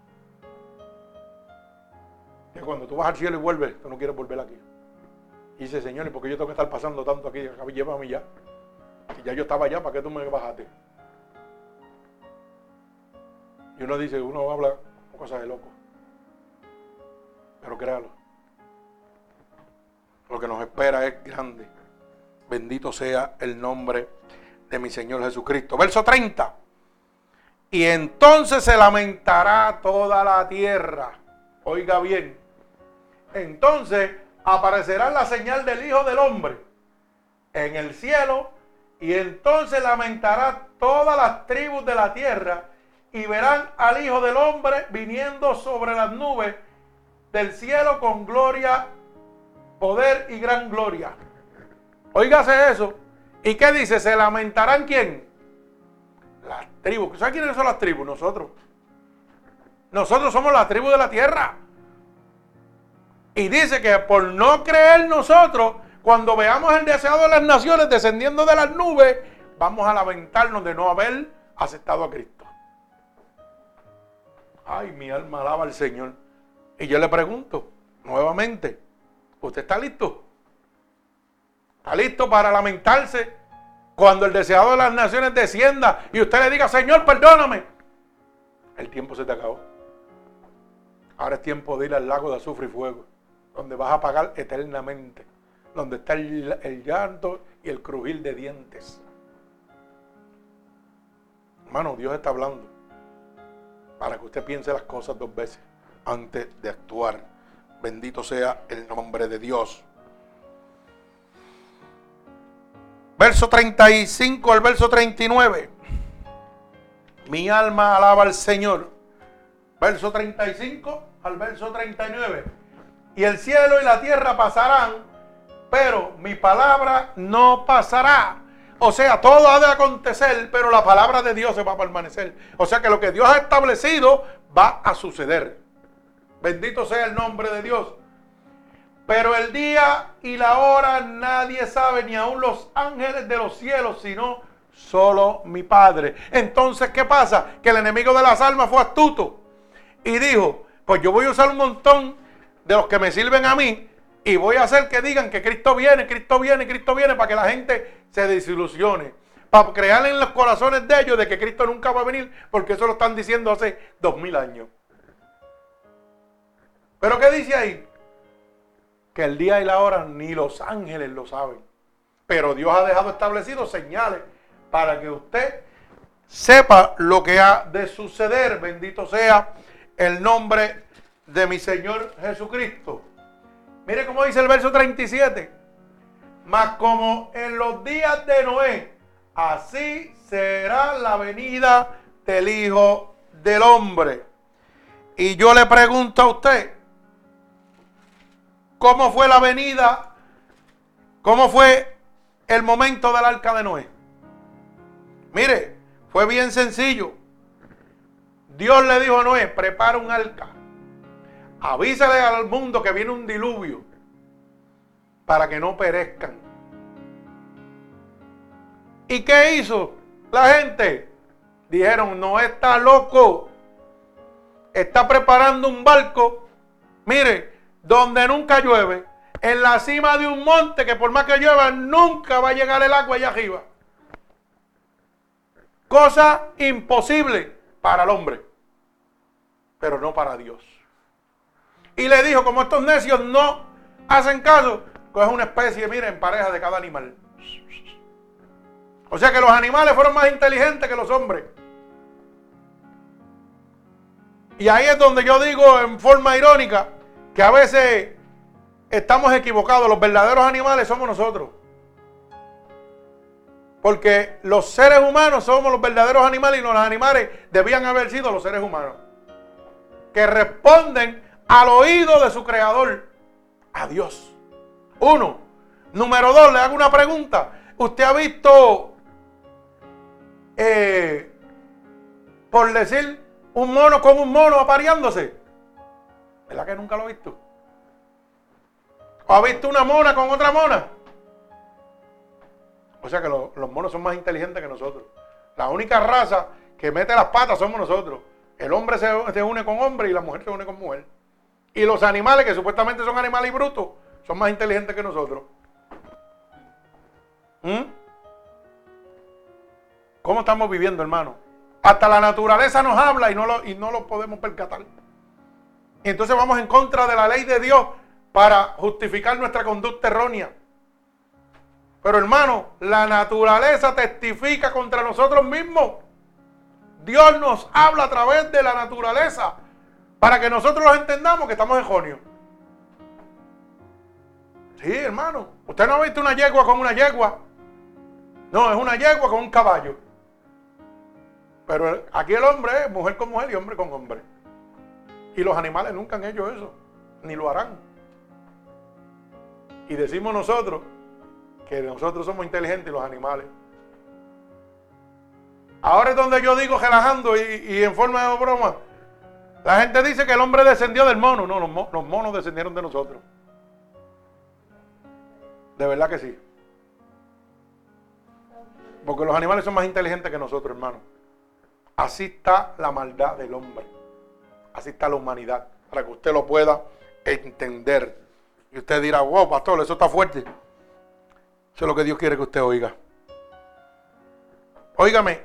Que cuando tú vas al cielo y vuelves, tú no quieres volver aquí. Y dice, Señor, ¿y por qué yo tengo que estar pasando tanto aquí? Llévame ya. Si ya yo estaba allá, ¿para qué tú me bajaste? Y uno dice, uno habla cosas de loco. Pero créalo. Lo que nos espera es grande. Bendito sea el nombre de mi Señor Jesucristo. Verso 30. Y entonces se lamentará toda la tierra. Oiga bien entonces aparecerá la señal del Hijo del Hombre en el cielo y entonces lamentará todas las tribus de la tierra y verán al Hijo del Hombre viniendo sobre las nubes del cielo con gloria, poder y gran gloria. Óigase eso. ¿Y qué dice? ¿Se lamentarán quién? Las tribus. ¿Saben quiénes son las tribus? Nosotros. Nosotros somos la tribu de la tierra. Y dice que por no creer nosotros, cuando veamos el deseado de las naciones descendiendo de las nubes, vamos a lamentarnos de no haber aceptado a Cristo. Ay, mi alma alaba al Señor. Y yo le pregunto nuevamente, ¿usted está listo? ¿Está listo para lamentarse cuando el deseado de las naciones descienda y usted le diga, Señor, perdóname? El tiempo se te acabó. Ahora es tiempo de ir al lago de azufre y fuego, donde vas a pagar eternamente, donde está el, llanto y el crujir de dientes. Hermano, Dios está hablando para que usted piense las cosas dos veces antes de actuar. Bendito sea el nombre de Dios. Verso 35 al verso 39. Mi alma alaba al Señor. Verso 35 al verso 39. Y el cielo y la tierra pasarán, pero mi palabra no pasará. O sea, todo ha de acontecer, pero la palabra de Dios se va a permanecer. O sea que lo que Dios ha establecido va a suceder. Bendito sea el nombre de Dios. Pero el día y la hora nadie sabe, ni aun los ángeles de los cielos, sino solo mi Padre. Entonces, ¿qué pasa? Que el enemigo de las almas fue astuto y dijo, pues yo voy a usar un montón de los que me sirven a mí y voy a hacer que digan que Cristo viene, Cristo viene, Cristo viene, para que la gente se desilusione. Para crear en los corazones de ellos de que Cristo nunca va a venir, porque eso lo están diciendo hace dos mil años. Pero ¿qué dice ahí? que el día y la hora ni los ángeles lo saben. Pero Dios ha dejado establecidos señales para que usted sepa lo que ha de suceder. Bendito sea el nombre de mi Señor Jesucristo. Mire cómo dice el verso 37. Mas como en los días de Noé, así será la venida del Hijo del Hombre. Y yo le pregunto a usted, ¿Cómo fue la venida? ¿Cómo fue el momento del arca de Noé? Mire, fue bien sencillo. Dios le dijo a Noé, prepara un arca. Avísale al mundo que viene un diluvio para que no perezcan. ¿Y qué hizo la gente? Dijeron, no está loco. Está preparando un barco. Mire, donde nunca llueve, en la cima de un monte que por más que llueva nunca va a llegar el agua allá arriba. Cosa imposible para el hombre, pero no para Dios. Y le dijo, como estos necios no hacen caso, coge una especie, miren, pareja de cada animal. O sea que los animales fueron más inteligentes que los hombres. Y ahí es donde yo digo en forma irónica, que a veces estamos equivocados. Los verdaderos animales somos nosotros. Porque los seres humanos somos los verdaderos animales y los animales debían haber sido los seres humanos. Que responden al oído de su creador, a Dios. Uno. Número dos, le hago una pregunta. ¿Usted ha visto, eh, por decir, un mono con un mono apareándose? ¿Verdad que nunca lo ha visto? ¿O ha visto una mona con otra mona? O sea que los monos son más inteligentes que nosotros. La única raza que mete las patas somos nosotros. El hombre se, une con hombre y la mujer se une con mujer. Y los animales, que supuestamente son animales y brutos, son más inteligentes que nosotros. ¿Mm? ¿Cómo estamos viviendo, hermano? Hasta la naturaleza nos habla y no lo, y no lo podemos percatar. Y entonces vamos en contra de la ley de Dios para justificar nuestra conducta errónea. Pero hermano, la naturaleza testifica contra nosotros mismos. Dios nos habla a través de la naturaleza para que nosotros los entendamos que estamos en junio. Sí, hermano. Usted no ha visto una yegua con una yegua. No, es una yegua con un caballo. Pero aquí el hombre es mujer con mujer y hombre con hombre. Y los animales nunca han hecho eso, ni lo harán. Y decimos nosotros que nosotros somos inteligentes y los animales. Ahora es donde yo digo relajando y, en forma de broma. La gente dice que el hombre descendió del mono. No, los, monos descendieron de nosotros. De verdad que sí. Porque los animales son más inteligentes que nosotros, hermano. Así está la maldad del hombre. Así está la humanidad. Para que usted lo pueda entender. Y usted dirá, wow, pastor, eso está fuerte. Eso es lo que Dios quiere que usted oiga. Óigame,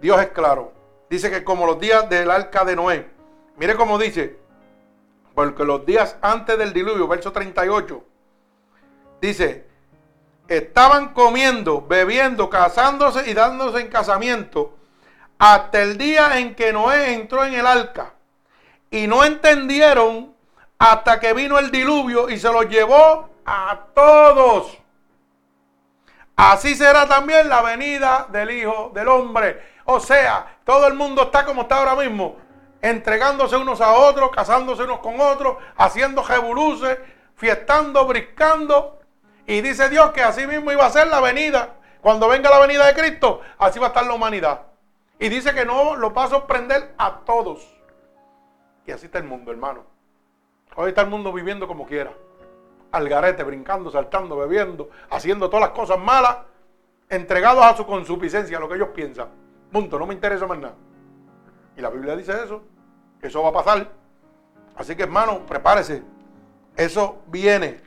Dios es claro. Dice que como los días del arca de Noé. Mire cómo dice. Porque los días antes del diluvio, verso 38. Dice, estaban comiendo, bebiendo, casándose y dándose en casamiento hasta el día en que Noé entró en el arca. Y no entendieron hasta que vino el diluvio y se los llevó a todos. Así será también la venida del Hijo del Hombre. O sea, todo el mundo está como está ahora mismo, entregándose unos a otros, casándose unos con otros, haciendo jebuluces, fiestando, briscando. Y dice Dios que así mismo iba a ser la venida. Cuando venga la venida de Cristo, así va a estar la humanidad. Y dice que no lo va a sorprender a todos. Y así está el mundo, hermano. Hoy está el mundo viviendo como quiera. Al garete, brincando, saltando, bebiendo, haciendo todas las cosas malas, entregados a su consuficiencia, a lo que ellos piensan. Punto, no me interesa más nada. Y la Biblia dice eso, que eso va a pasar. Así que hermano, prepárese. Eso viene.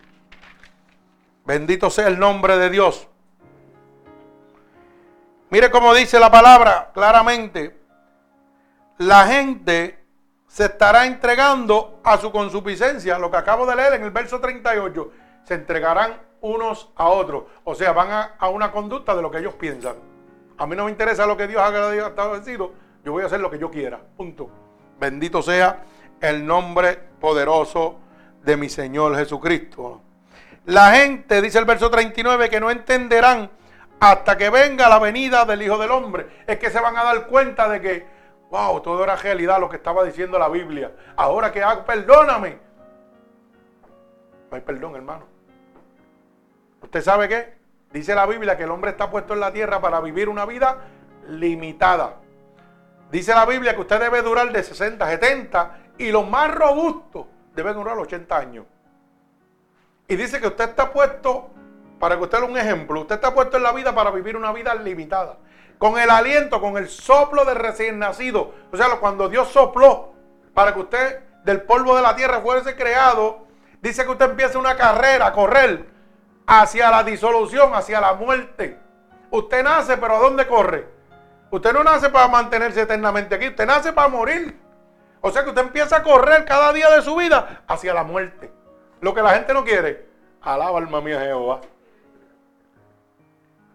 Bendito sea el nombre de Dios. Mire cómo dice la palabra claramente. La gente se estará entregando a su consuficiencia. Lo que acabo de leer en el verso 38. Se entregarán unos a otros. O sea, van a, una conducta de lo que ellos piensan. A mí no me interesa lo que Dios haga establecido. Yo voy a hacer lo que yo quiera. Punto. Bendito sea el nombre poderoso de mi Señor Jesucristo. La gente, dice el verso 39, que no entenderán hasta que venga la venida del Hijo del Hombre. Es que se van a dar cuenta de que, wow, todo era realidad lo que estaba diciendo la Biblia. Ahora que hago, perdóname. No hay perdón, hermano. ¿Usted sabe qué? Dice la Biblia que el hombre está puesto en la tierra para vivir una vida limitada. Dice la Biblia que usted debe durar de 60, 70 y los más robustos deben durar 80 años. Y dice que usted está puesto para que usted un ejemplo, usted está puesto en la vida para vivir una vida limitada. Con el aliento, con el soplo del recién nacido. O sea, cuando Dios sopló para que usted del polvo de la tierra fuese creado, dice que usted empieza una carrera a correr hacia la disolución, hacia la muerte. Usted nace, pero ¿a dónde corre? Usted no nace para mantenerse eternamente aquí, usted nace para morir. O sea que usted empieza a correr cada día de su vida hacia la muerte. Lo que la gente no quiere. Alaba alma mía Jehová.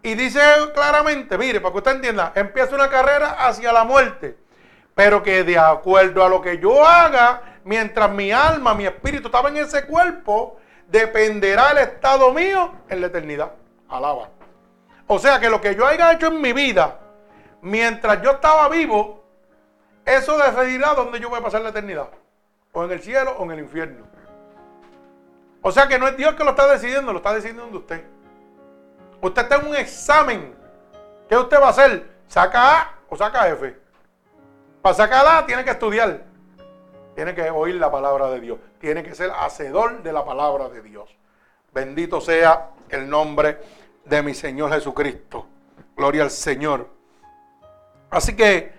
Y dice claramente, mire, para que usted entienda, empieza una carrera hacia la muerte. Pero que de acuerdo a lo que yo haga, mientras mi alma, mi espíritu estaba en ese cuerpo, dependerá el estado mío en la eternidad. Alaba. O sea que lo que yo haya hecho en mi vida, mientras yo estaba vivo, eso decidirá dónde yo voy a pasar la eternidad. O en el cielo o en el infierno. O sea que no es Dios que lo está decidiendo, lo está decidiendo usted. Usted está en un examen. ¿Qué usted va a hacer? ¿Saca A o saca F? Para sacar A tiene que estudiar. Tiene que oír la palabra de Dios. Tiene que ser hacedor de la palabra de Dios. Bendito sea el nombre de mi Señor Jesucristo. Gloria al Señor. Así que,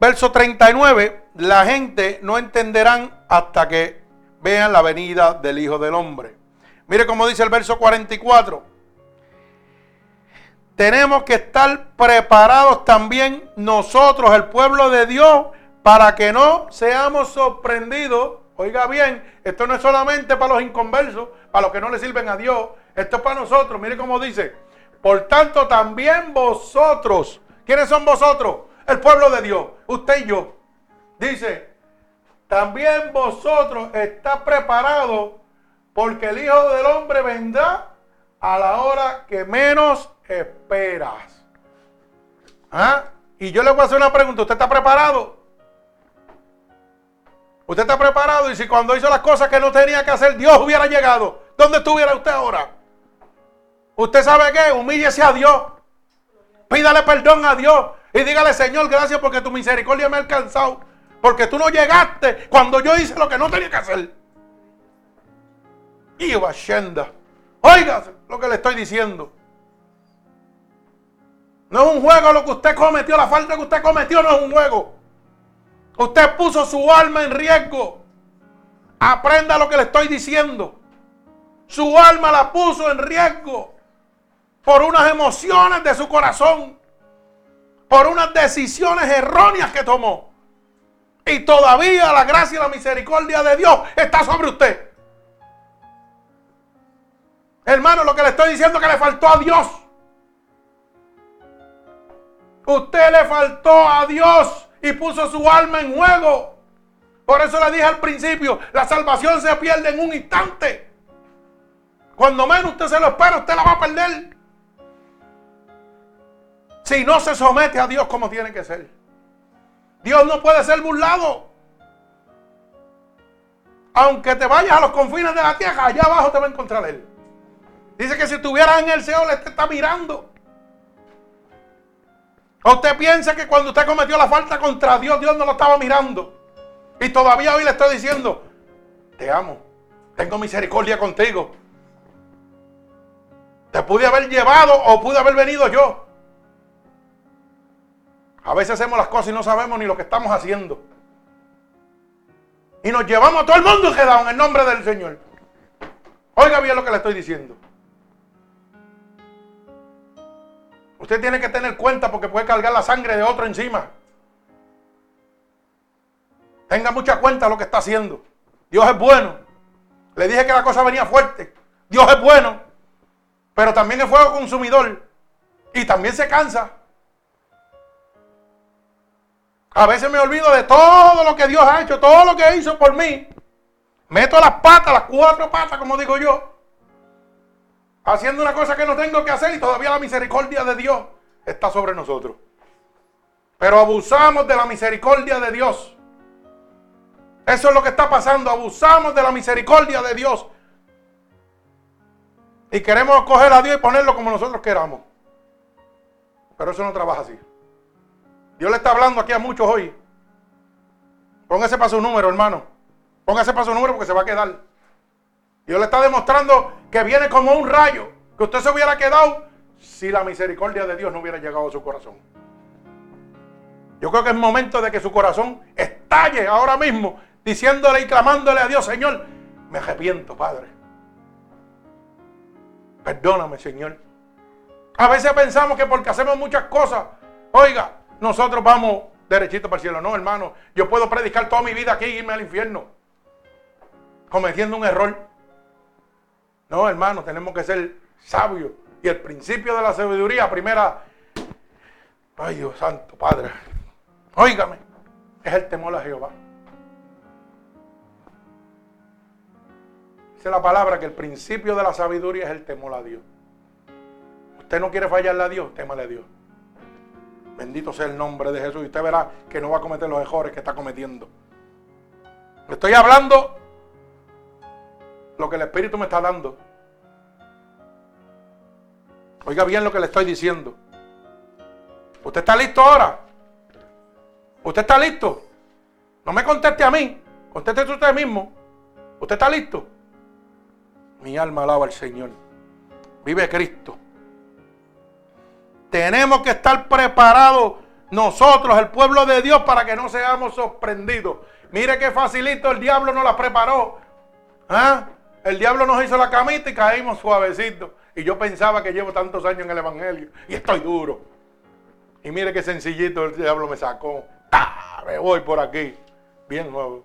verso 39, la gente no entenderán hasta que vean la venida del Hijo del Hombre. Mire cómo dice el verso 44 tenemos que estar preparados también nosotros, el pueblo de Dios, para que no seamos sorprendidos. Oiga bien, esto no es solamente para los inconversos, para los que no le sirven a Dios, esto es para nosotros. Mire cómo dice, por tanto también vosotros, ¿quiénes son vosotros? El pueblo de Dios, usted y yo. Dice, también vosotros está preparado porque el Hijo del Hombre vendrá a la hora que menos esperas. ¿Ah? Y yo le voy a hacer una pregunta. ¿Usted está preparado? ¿Usted está preparado? Y si cuando hizo las cosas que no tenía que hacer, Dios hubiera llegado, ¿dónde estuviera usted ahora? Usted sabe qué, humíllese a Dios. Pídale perdón a Dios y dígale, Señor, gracias porque tu misericordia me ha alcanzado. Porque tú no llegaste cuando yo hice lo que no tenía que hacer. Y Shenda. Oiga lo que le estoy diciendo. No es un juego lo que usted cometió, la falta que usted cometió no es un juego. Usted puso su alma en riesgo. Aprenda lo que le estoy diciendo. Su alma la puso en riesgo por unas emociones de su corazón, por unas decisiones erróneas que tomó. Y todavía la gracia y la misericordia de Dios está sobre usted. Hermano, lo que le estoy diciendo es que le faltó a Dios. Usted le faltó a Dios y puso su alma en juego. Por eso le dije al principio, la salvación se pierde en un instante. Cuando menos usted se lo espera, usted la va a perder. Si no se somete a Dios como tiene que ser. Dios no puede ser burlado. Aunque te vayas a los confines de la tierra, allá abajo te va a encontrar Él. Dice que si estuvieras en el Seol, Él te está mirando. usted piensa que cuando usted cometió la falta contra Dios, Dios no lo estaba mirando? Y todavía hoy le estoy diciendo, te amo, tengo misericordia contigo. Te pude haber llevado o pude haber venido yo. A veces hacemos las cosas y no sabemos ni lo que estamos haciendo. Y nos llevamos a todo el mundo quedado en el nombre del Señor. Oiga bien lo que le estoy diciendo. Usted tiene que tener cuenta porque puede cargar la sangre de otro encima. Tenga mucha cuenta lo que está haciendo. Dios es bueno. Le dije que la cosa venía fuerte. Dios es bueno. Pero también es fuego consumidor. Y también se cansa. A veces me olvido de todo lo que Dios ha hecho, todo lo que hizo por mí. Meto las patas, las cuatro patas, como digo yo. Haciendo una cosa que no tengo que hacer y todavía la misericordia de Dios está sobre nosotros. Pero abusamos de la misericordia de Dios. Eso es lo que está pasando. Abusamos de la misericordia de Dios. Y queremos coger a Dios y ponerlo como nosotros queramos. Pero eso no trabaja así. Dios le está hablando aquí a muchos hoy. Póngase para su número, hermano. Póngase para su número porque se va a quedar. Dios le está demostrando que viene como un rayo. Que usted se hubiera quedado si la misericordia de Dios no hubiera llegado a su corazón. Yo creo que es momento de que su corazón estalle ahora mismo diciéndole y clamándole a Dios, Señor, me arrepiento, Padre. Perdóname, Señor. A veces pensamos que porque hacemos muchas cosas, oiga, nosotros vamos derechito para el cielo. No, hermano, yo puedo predicar toda mi vida aquí y irme al infierno. Cometiendo un error. No, hermano, tenemos que ser sabios. Y el principio de la sabiduría, primera, ay Dios santo, Padre, óigame, es el temor a Jehová. Dice la palabra que el principio de la sabiduría es el temor a Dios. Usted no quiere fallarle a Dios, témale a Dios. Bendito sea el nombre de Jesús. Y usted verá que no va a cometer los errores que está cometiendo. Le estoy hablando lo que el Espíritu me está dando. Oiga bien lo que le estoy diciendo. ¿Usted está listo ahora? ¿Usted está listo? No me conteste a mí. Conteste usted mismo. ¿Usted está listo? Mi alma alaba al Señor. Vive Cristo. Tenemos que estar preparados nosotros, el pueblo de Dios, para que no seamos sorprendidos. Mire qué facilito el diablo nos la preparó. ¿Ah? El diablo nos hizo la camita y caímos suavecito. Y yo pensaba que llevo tantos años en el Evangelio y estoy duro. Y mire qué sencillito el diablo me sacó. ¡Ah! Me voy por aquí. Bien nuevo.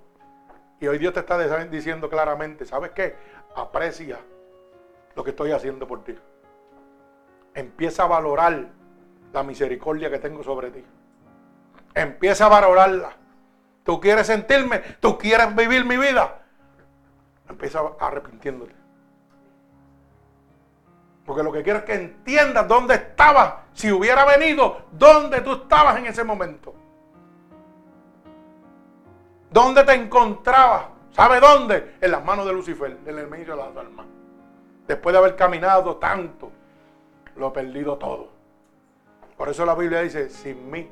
Y hoy Dios te está diciendo claramente, ¿sabes qué? Aprecia lo que estoy haciendo por ti. Empieza a valorar la misericordia que tengo sobre ti. Empieza a valorarla. Tú quieres sentirme, tú quieres vivir mi vida. Empieza arrepintiéndote. Porque lo que quiero es que entiendas dónde estabas. Si hubiera venido, dónde tú estabas en ese momento. ¿Dónde te encontrabas? ¿Sabe dónde? En las manos de Lucifer, en el de las almas. Después de haber caminado tanto lo he perdido todo. Por eso la Biblia dice, sin mí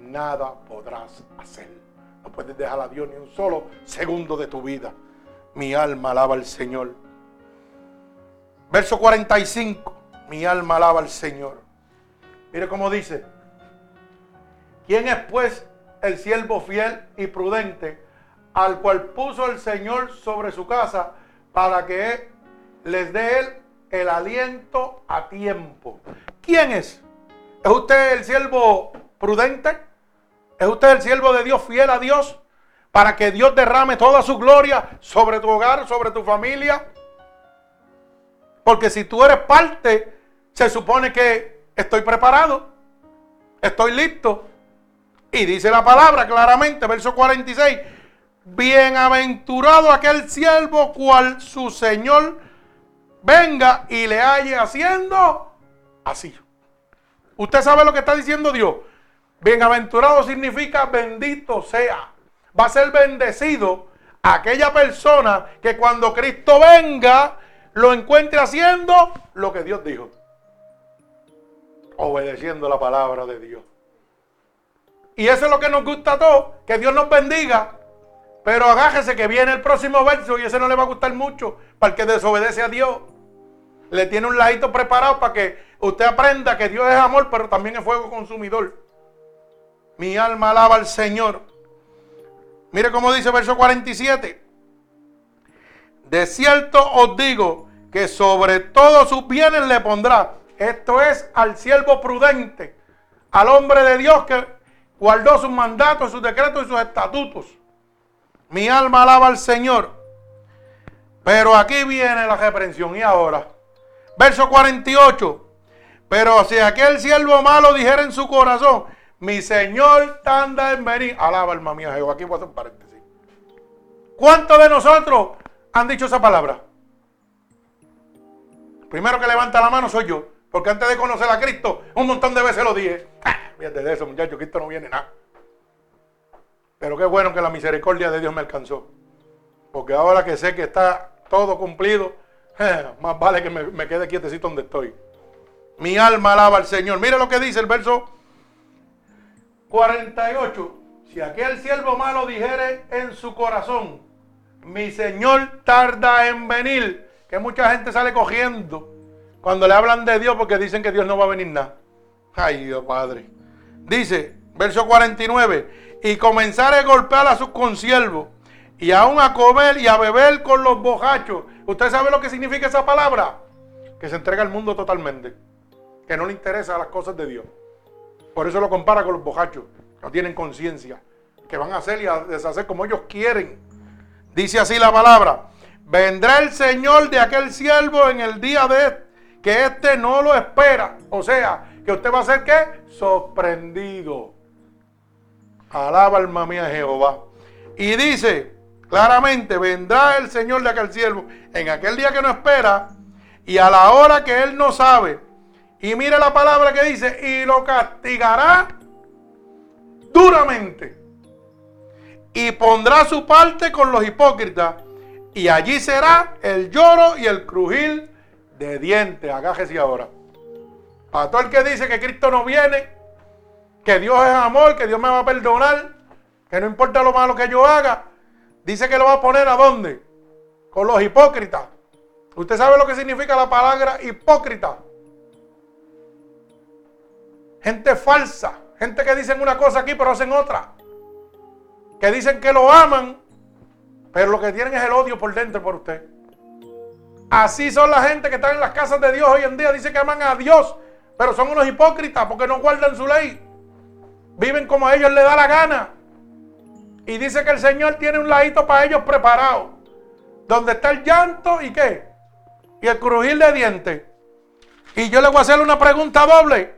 nada podrás hacer. No puedes dejar a Dios ni un solo segundo de tu vida. Mi alma alaba al Señor. Verso 45. Mi alma alaba al Señor. Mire cómo dice. ¿Quién es pues el siervo fiel y prudente al cual puso el Señor sobre su casa para que les dé él el aliento a tiempo? ¿Quién es? ¿Es usted el siervo prudente? ¿Es usted el siervo de Dios fiel a Dios? Para que Dios derrame toda su gloria sobre tu hogar, sobre tu familia. Porque si tú eres parte, se supone que estoy preparado, estoy listo. Y dice la palabra claramente, verso 46, bienaventurado aquel siervo cual su Señor venga y le halle haciendo así. Usted sabe lo que está diciendo Dios. Bienaventurado significa bendito sea. Va a ser bendecido aquella persona que cuando Cristo venga lo encuentre haciendo lo que Dios dijo. Obedeciendo la palabra de Dios. Y eso es lo que nos gusta a todos, que Dios nos bendiga. Pero agájese que viene el próximo verso y ese no le va a gustar mucho para el que desobedece a Dios. Le tiene un ladito preparado para que usted aprenda que Dios es amor, pero también es fuego consumidor. Mi alma alaba al Señor. Mire cómo dice verso 47. De cierto os digo que sobre todos sus bienes le pondrá. Esto es al siervo prudente, al hombre de Dios que guardó sus mandatos, sus decretos y sus estatutos. Mi alma alaba al Señor. Pero aquí viene la reprensión. Y ahora, verso 48. Pero si aquel siervo malo dijera en su corazón, mi Señor tanda en venir. Alaba alma mía Jehová. Aquí voy a hacer un paréntesis. ¿Cuántos de nosotros han dicho esa palabra? Primero que levanta la mano soy yo. Porque antes de conocer a Cristo, un montón de veces lo dije. Ah, fíjate de eso, muchachos, Cristo no viene nada. Pero qué bueno que la misericordia de Dios me alcanzó. Porque ahora que sé que está todo cumplido, más vale que me, me quede quietecito donde estoy. Mi alma alaba al Señor. Mire lo que dice el verso 48. Si aquel siervo malo dijere en su corazón, mi Señor tarda en venir, que mucha gente sale cogiendo cuando le hablan de Dios porque dicen que Dios no va a venir nada. Ay Dios Padre. Dice, verso 49, y comenzar a golpear a sus consiervos y aún a comer y a beber con los bojachos. ¿Usted sabe lo que significa esa palabra? Que se entrega al mundo totalmente. Que no le interesa las cosas de Dios. Por eso lo compara con los bojachos. No tienen conciencia. Que van a hacer y a deshacer como ellos quieren. Dice así la palabra. Vendrá el Señor de aquel siervo en el día de que éste no lo espera. O sea, que usted va a ser qué? Sorprendido. Alaba alma mía Jehová. Y dice claramente, vendrá el Señor de aquel siervo en aquel día que no espera y a la hora que él no sabe y mire la palabra que dice, y lo castigará duramente. Y pondrá su parte con los hipócritas. Y allí será el lloro y el crujir de dientes. Agájese ahora. Para todo el que dice que Cristo no viene, que Dios es amor, que Dios me va a perdonar, que no importa lo malo que yo haga, dice que lo va a poner a dónde? Con los hipócritas. ¿Usted sabe lo que significa la palabra hipócrita? Gente falsa. Gente que dicen una cosa aquí pero hacen otra. Que dicen que lo aman, pero lo que tienen es el odio por dentro por usted. Así son la gente que está en las casas de Dios hoy en día. Dice que aman a Dios, pero son unos hipócritas porque no guardan su ley. Viven como a ellos les da la gana. Y dice que el Señor tiene un ladito para ellos preparado. Donde está el llanto y qué? Y el crujir de dientes. Y yo le voy a hacer una pregunta doble.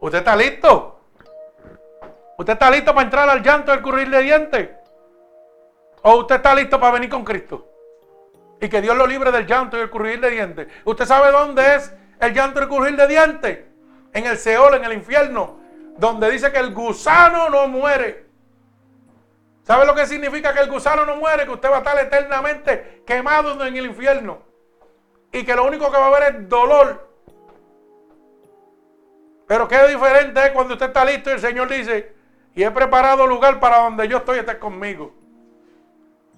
¿Usted está listo? ¿Usted está listo para entrar al llanto del currir de dientes? ¿O usted está listo para venir con Cristo? Y que Dios lo libre del llanto y el currir de dientes. ¿Usted sabe dónde es el llanto y el currir de dientes? En el Seol, en el infierno. Donde dice que el gusano no muere. ¿Sabe lo que significa que el gusano no muere? Que usted va a estar eternamente quemado en el infierno. Y que lo único que va a haber es dolor Pero qué diferente es cuando usted está listo y el Señor dice, y he preparado lugar para donde yo estoy, estés conmigo.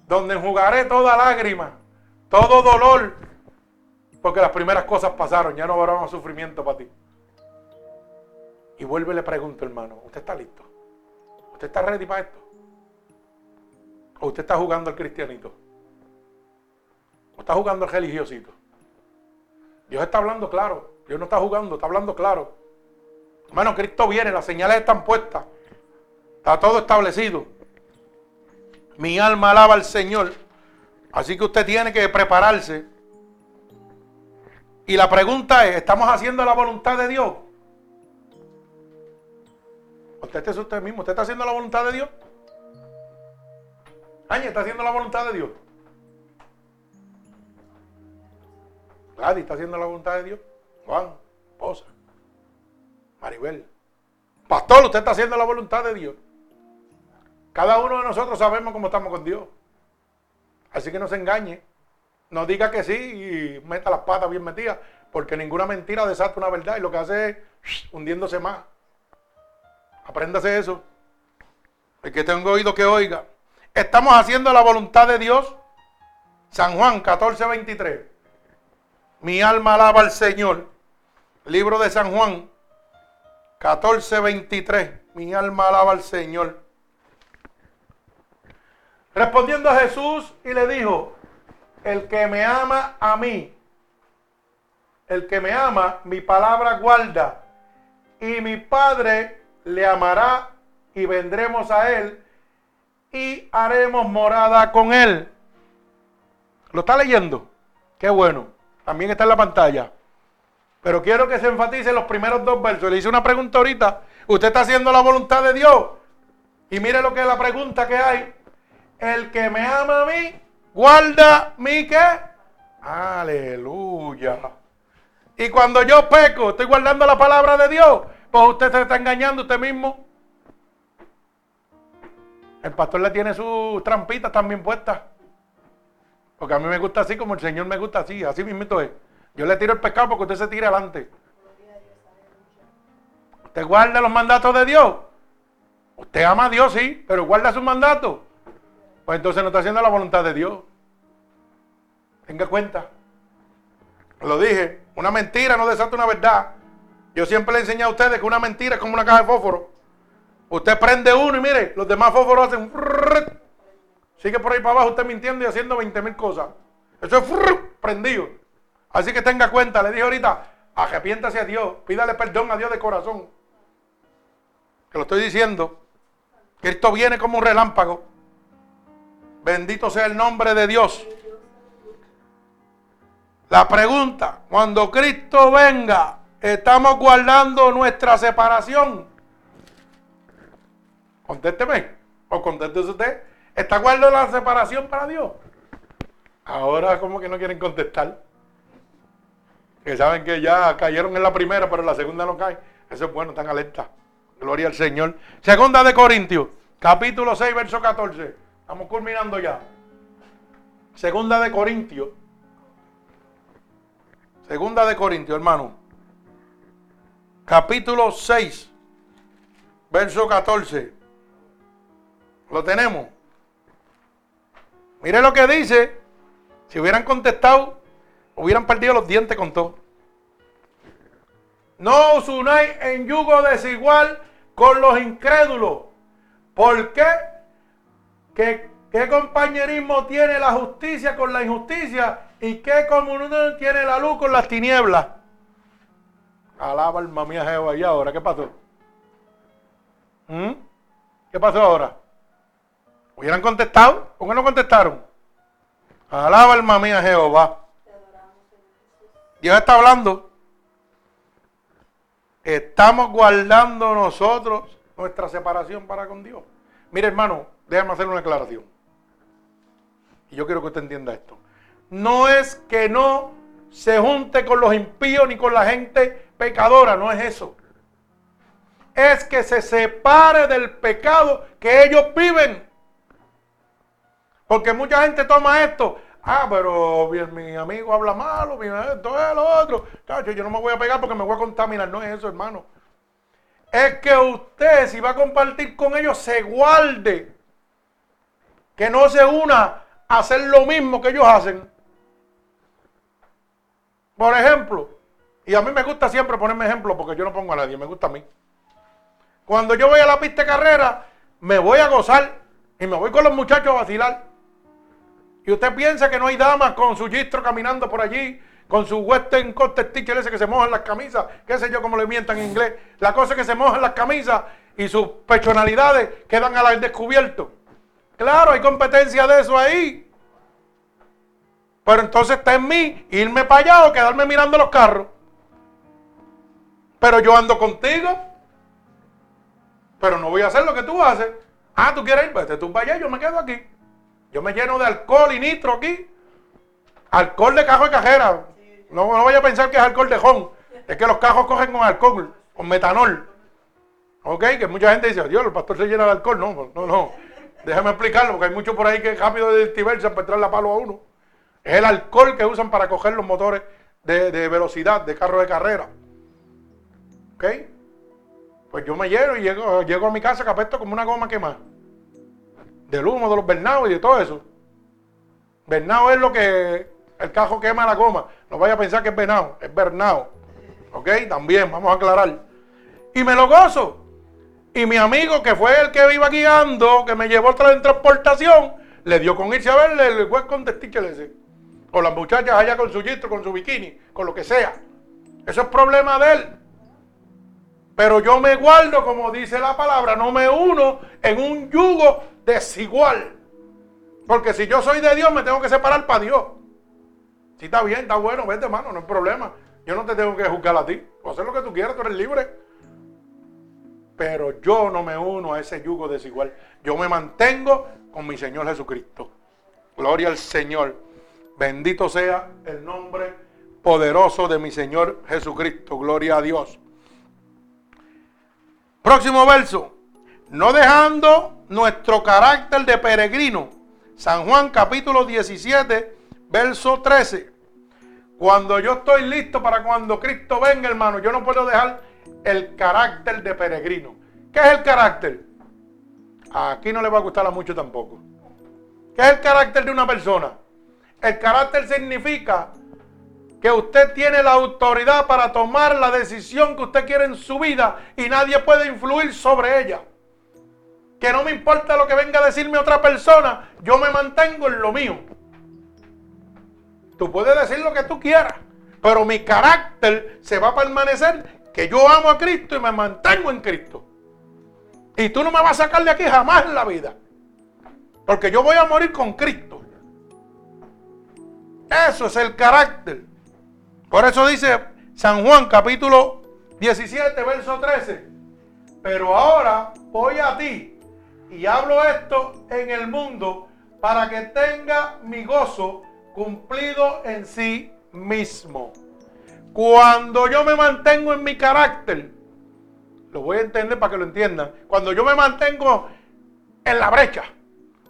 Donde enjugaré toda lágrima, todo dolor, porque las primeras cosas pasaron, ya no habrá más sufrimiento para ti. Y vuelve y le pregunto, hermano, ¿usted está listo? ¿Usted está ready para esto? ¿O usted está jugando al cristianito? ¿O está jugando al religiosito? Dios está hablando claro. Dios no está jugando, está hablando claro. Hermano, Cristo viene, las señales están puestas. Está todo establecido. Mi alma alaba al Señor. Así que usted tiene que prepararse. Y la pregunta es, ¿estamos haciendo la voluntad de Dios? Usted es usted mismo. ¿Usted está haciendo la voluntad de Dios? Añe, ¿está haciendo la voluntad de Dios? Gladys, ¿está haciendo la voluntad de Dios? Juan, esposa, Maribel. Pastor, usted está haciendo la voluntad de Dios. Cada uno de nosotros sabemos cómo estamos con Dios. Así que no se engañe. No diga que sí y meta las patas bien metidas, porque ninguna mentira desata una verdad y lo que hace es hundiéndose más. Apréndase eso. El que tenga oído que oiga. Estamos haciendo la voluntad de Dios. San Juan 14, 23. Mi alma alaba al Señor. Libro de San Juan 14, 23. Mi alma alaba al Señor. Respondiendo a Jesús y le dijo, el que me ama a mí, el que me ama, mi palabra guarda, y mi Padre le amará y vendremos a él y haremos morada con él. ¿Lo está leyendo? Qué bueno. También está en la pantalla. Pero quiero que se enfatice los primeros dos versos. Le hice una pregunta ahorita. ¿Usted está haciendo la voluntad de Dios? Y mire lo que es la pregunta que hay. El que me ama a mí, guarda mi qué. Aleluya. Y cuando yo peco, estoy guardando la palabra de Dios. Pues usted se está engañando usted mismo. El pastor le tiene sus trampitas también puestas. Porque a mí me gusta así como el Señor me gusta así. Así mismo es. Yo le tiro el pescado porque usted se tire adelante. Usted guarda los mandatos de Dios. Usted ama a Dios, sí, pero guarda sus mandatos. Pues entonces no está haciendo la voluntad de Dios. Tenga cuenta. Lo dije, una mentira no desata una verdad. Yo siempre le enseñé a ustedes que una mentira es como una caja de fósforo. Usted prende uno y mire, los demás fósforos hacen... Sigue por ahí para abajo usted mintiendo y haciendo 20 mil cosas. Eso es prendido. Así que tenga cuenta, le dije ahorita, arrepiéntase a Dios, pídale perdón a Dios de corazón. Que lo estoy diciendo. Cristo viene como un relámpago. Bendito sea el nombre de Dios. La pregunta, cuando Cristo venga, ¿estamos guardando nuestra separación? Contésteme, o contéstese usted. ¿Está guardando la separación para Dios? Ahora como que no quieren contestar. Que saben que ya cayeron en la primera, pero en la segunda no caen. Eso es bueno, están alerta. Gloria al Señor. Segunda de Corintios, capítulo 6, verso 14. Estamos culminando ya. Segunda de Corintios. Segunda de Corintios, hermano. Capítulo 6, verso 14. ¿Lo tenemos? Mire lo que dice. Si hubieran contestado, hubieran perdido los dientes con todo. No os unáis en yugo desigual con los incrédulos. ¿Por qué? ¿Qué, ¿Qué compañerismo tiene la justicia con la injusticia? ¿Y qué comunión tiene la luz con las tinieblas? Alaba alma mía Jehová. ¿Y ahora qué pasó? ¿Mm? ¿Qué pasó ahora? ¿Hubieran contestado? ¿Por qué no contestaron? Alaba alma mía Jehová. Dios está hablando. Estamos guardando nosotros nuestra separación para con Dios. Mire hermano, déjame hacer una aclaración. Y yo quiero que usted entienda esto. No es que no se junte con los impíos ni con la gente pecadora, no es eso. Es que se separe del pecado que ellos viven. Porque mucha gente toma esto. Ah, pero mi, amigo habla malo, mi, esto es lo otro. Chacho, yo no me voy a pegar porque me voy a contaminar. No es eso, hermano. es que usted, si va a compartir con ellos, se guarde. Que no se una a hacer lo mismo que ellos hacen. Por ejemplo, y a mí me gusta siempre ponerme ejemplo porque yo no pongo a nadie, me gusta a mí. Cuando yo voy a la pista de carrera, me voy a gozar y me voy con los muchachos a vacilar. Y usted piensa que no hay damas con su gistro caminando por allí, con su western coat sticker ese que se mojan las camisas, qué sé yo cómo le mientan en inglés. La cosa es que se mojan las camisas y sus personalidades quedan al descubierto. Claro, hay competencia de eso ahí. Pero entonces está en mí irme para allá o quedarme mirando los carros. Pero yo ando contigo. Pero no voy a hacer lo que tú haces. Ah, tú quieres ir, vete tú para allá, yo me quedo aquí. Yo me lleno de alcohol y nitro aquí. Alcohol de cajo de cajera. No, vaya a pensar que es alcohol de jón. Es que los cajos cogen con alcohol, con metanol. ¿Ok? Que mucha gente dice, Dios, el pastor se llena de alcohol. No, no, no. Déjame explicarlo, porque hay muchos por ahí que rápido de diversa para entrar la palo a uno. Es el alcohol que usan para coger los motores de, velocidad, de carro de carrera. ¿Ok? Pues yo me lleno y llego, a mi casa capesto como una goma quemada. Del humo de los bernados y de todo eso. Bernado es lo que el cajo quema la goma. No vaya a pensar que es venado, es bernado. ¿Ok? También, vamos a aclarar. Y me lo gozo. Y mi amigo, que fue el que iba guiando, que me llevó en transportación, le dio con irse a verle el juez con ese. O las muchachas allá con su gistro, con su bikini, con lo que sea. Eso es problema de él. Pero yo me guardo, como dice la palabra, no me uno en un yugo desigual. Porque si yo soy de Dios, me tengo que separar para Dios. Si está bien, está bueno, vete, hermano, no hay problema. Yo no te tengo que juzgar a ti. O hacer lo que tú quieras, tú eres libre. Pero yo no me uno a ese yugo desigual. Yo me mantengo con mi Señor Jesucristo. Gloria al Señor. Bendito sea el nombre poderoso de mi Señor Jesucristo. Gloria a Dios. Próximo verso. No dejando nuestro carácter de peregrino. San Juan capítulo 17, verso 13. Cuando yo estoy listo para cuando Cristo venga, hermano, yo no puedo dejar el carácter de peregrino. ¿Qué es el carácter? Aquí no le va a gustar a mucho tampoco. ¿Qué es el carácter de una persona? El carácter significa que usted tiene la autoridad para tomar la decisión que usted quiere en su vida y nadie puede influir sobre ella. Que no me importa lo que venga a decirme otra persona, yo me mantengo en lo mío. Tú puedes decir lo que tú quieras, pero mi carácter se va a permanecer que yo amo a Cristo y me mantengo en Cristo. Y tú no me vas a sacar de aquí jamás en la vida. Porque yo voy a morir con Cristo. Eso es el carácter. Por eso dice San Juan capítulo 17, verso 13. Pero ahora voy a ti y hablo esto en el mundo para que tenga mi gozo cumplido en sí mismo. Cuando yo me mantengo en mi carácter, lo voy a entender para que lo entiendan. Cuando yo me mantengo en la brecha,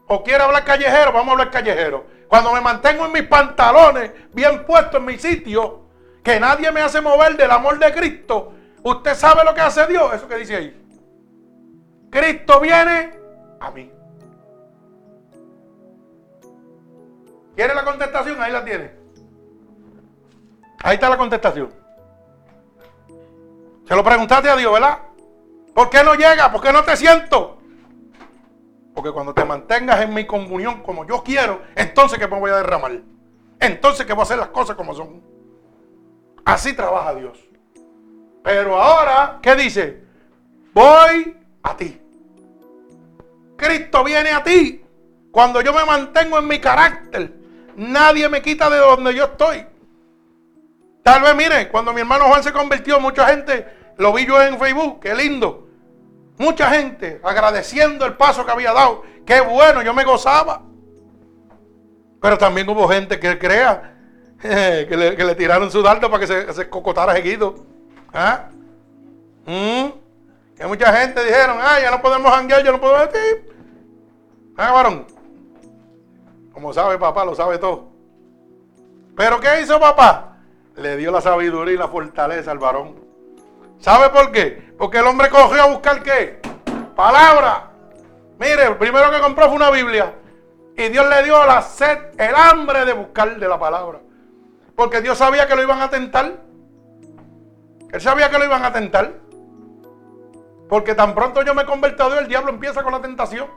o quiero hablar callejero, vamos a hablar callejero. Cuando me mantengo en mis pantalones, bien puesto en mi sitio, que nadie me hace mover del amor de Cristo, usted sabe lo que hace Dios, eso que dice ahí. Cristo viene a mí. ¿Quiere la contestación? Ahí la tiene. Ahí está la contestación. Se lo preguntaste a Dios, ¿verdad? ¿Por qué no llega? ¿Por qué no te siento? Porque cuando te mantengas en mi comunión como yo quiero, entonces que me voy a derramar. Entonces que voy a hacer las cosas como son. Así trabaja Dios. Pero ahora, ¿qué dice? Voy a ti. Cristo viene a ti. Cuando yo me mantengo en mi carácter, nadie me quita de donde yo estoy. Tal vez, mire, cuando mi hermano Juan se convirtió, mucha gente lo vi yo en Facebook, qué lindo. Mucha gente agradeciendo el paso que había dado. Qué bueno, yo me gozaba. Pero también hubo gente que crea que, le, tiraron su dardo para que se, cocotara seguido. ¿Ah? ¿Mm? Que mucha gente dijeron, ah, ya no podemos hanguear, ya no podemos. ¿Ah, varón? Como sabe papá, lo sabe todo. Pero ¿qué hizo papá? Le dio la sabiduría y la fortaleza al varón ¿Sabe por qué? Porque el hombre cogió a buscar qué? Palabra. Mire, el primero que compró fue una Biblia. Y Dios le dio la sed, el hambre de buscar de la palabra. Porque Dios sabía que lo iban a tentar. Él sabía que lo iban a tentar. Porque tan pronto yo me he convertido, el diablo empieza con la tentación.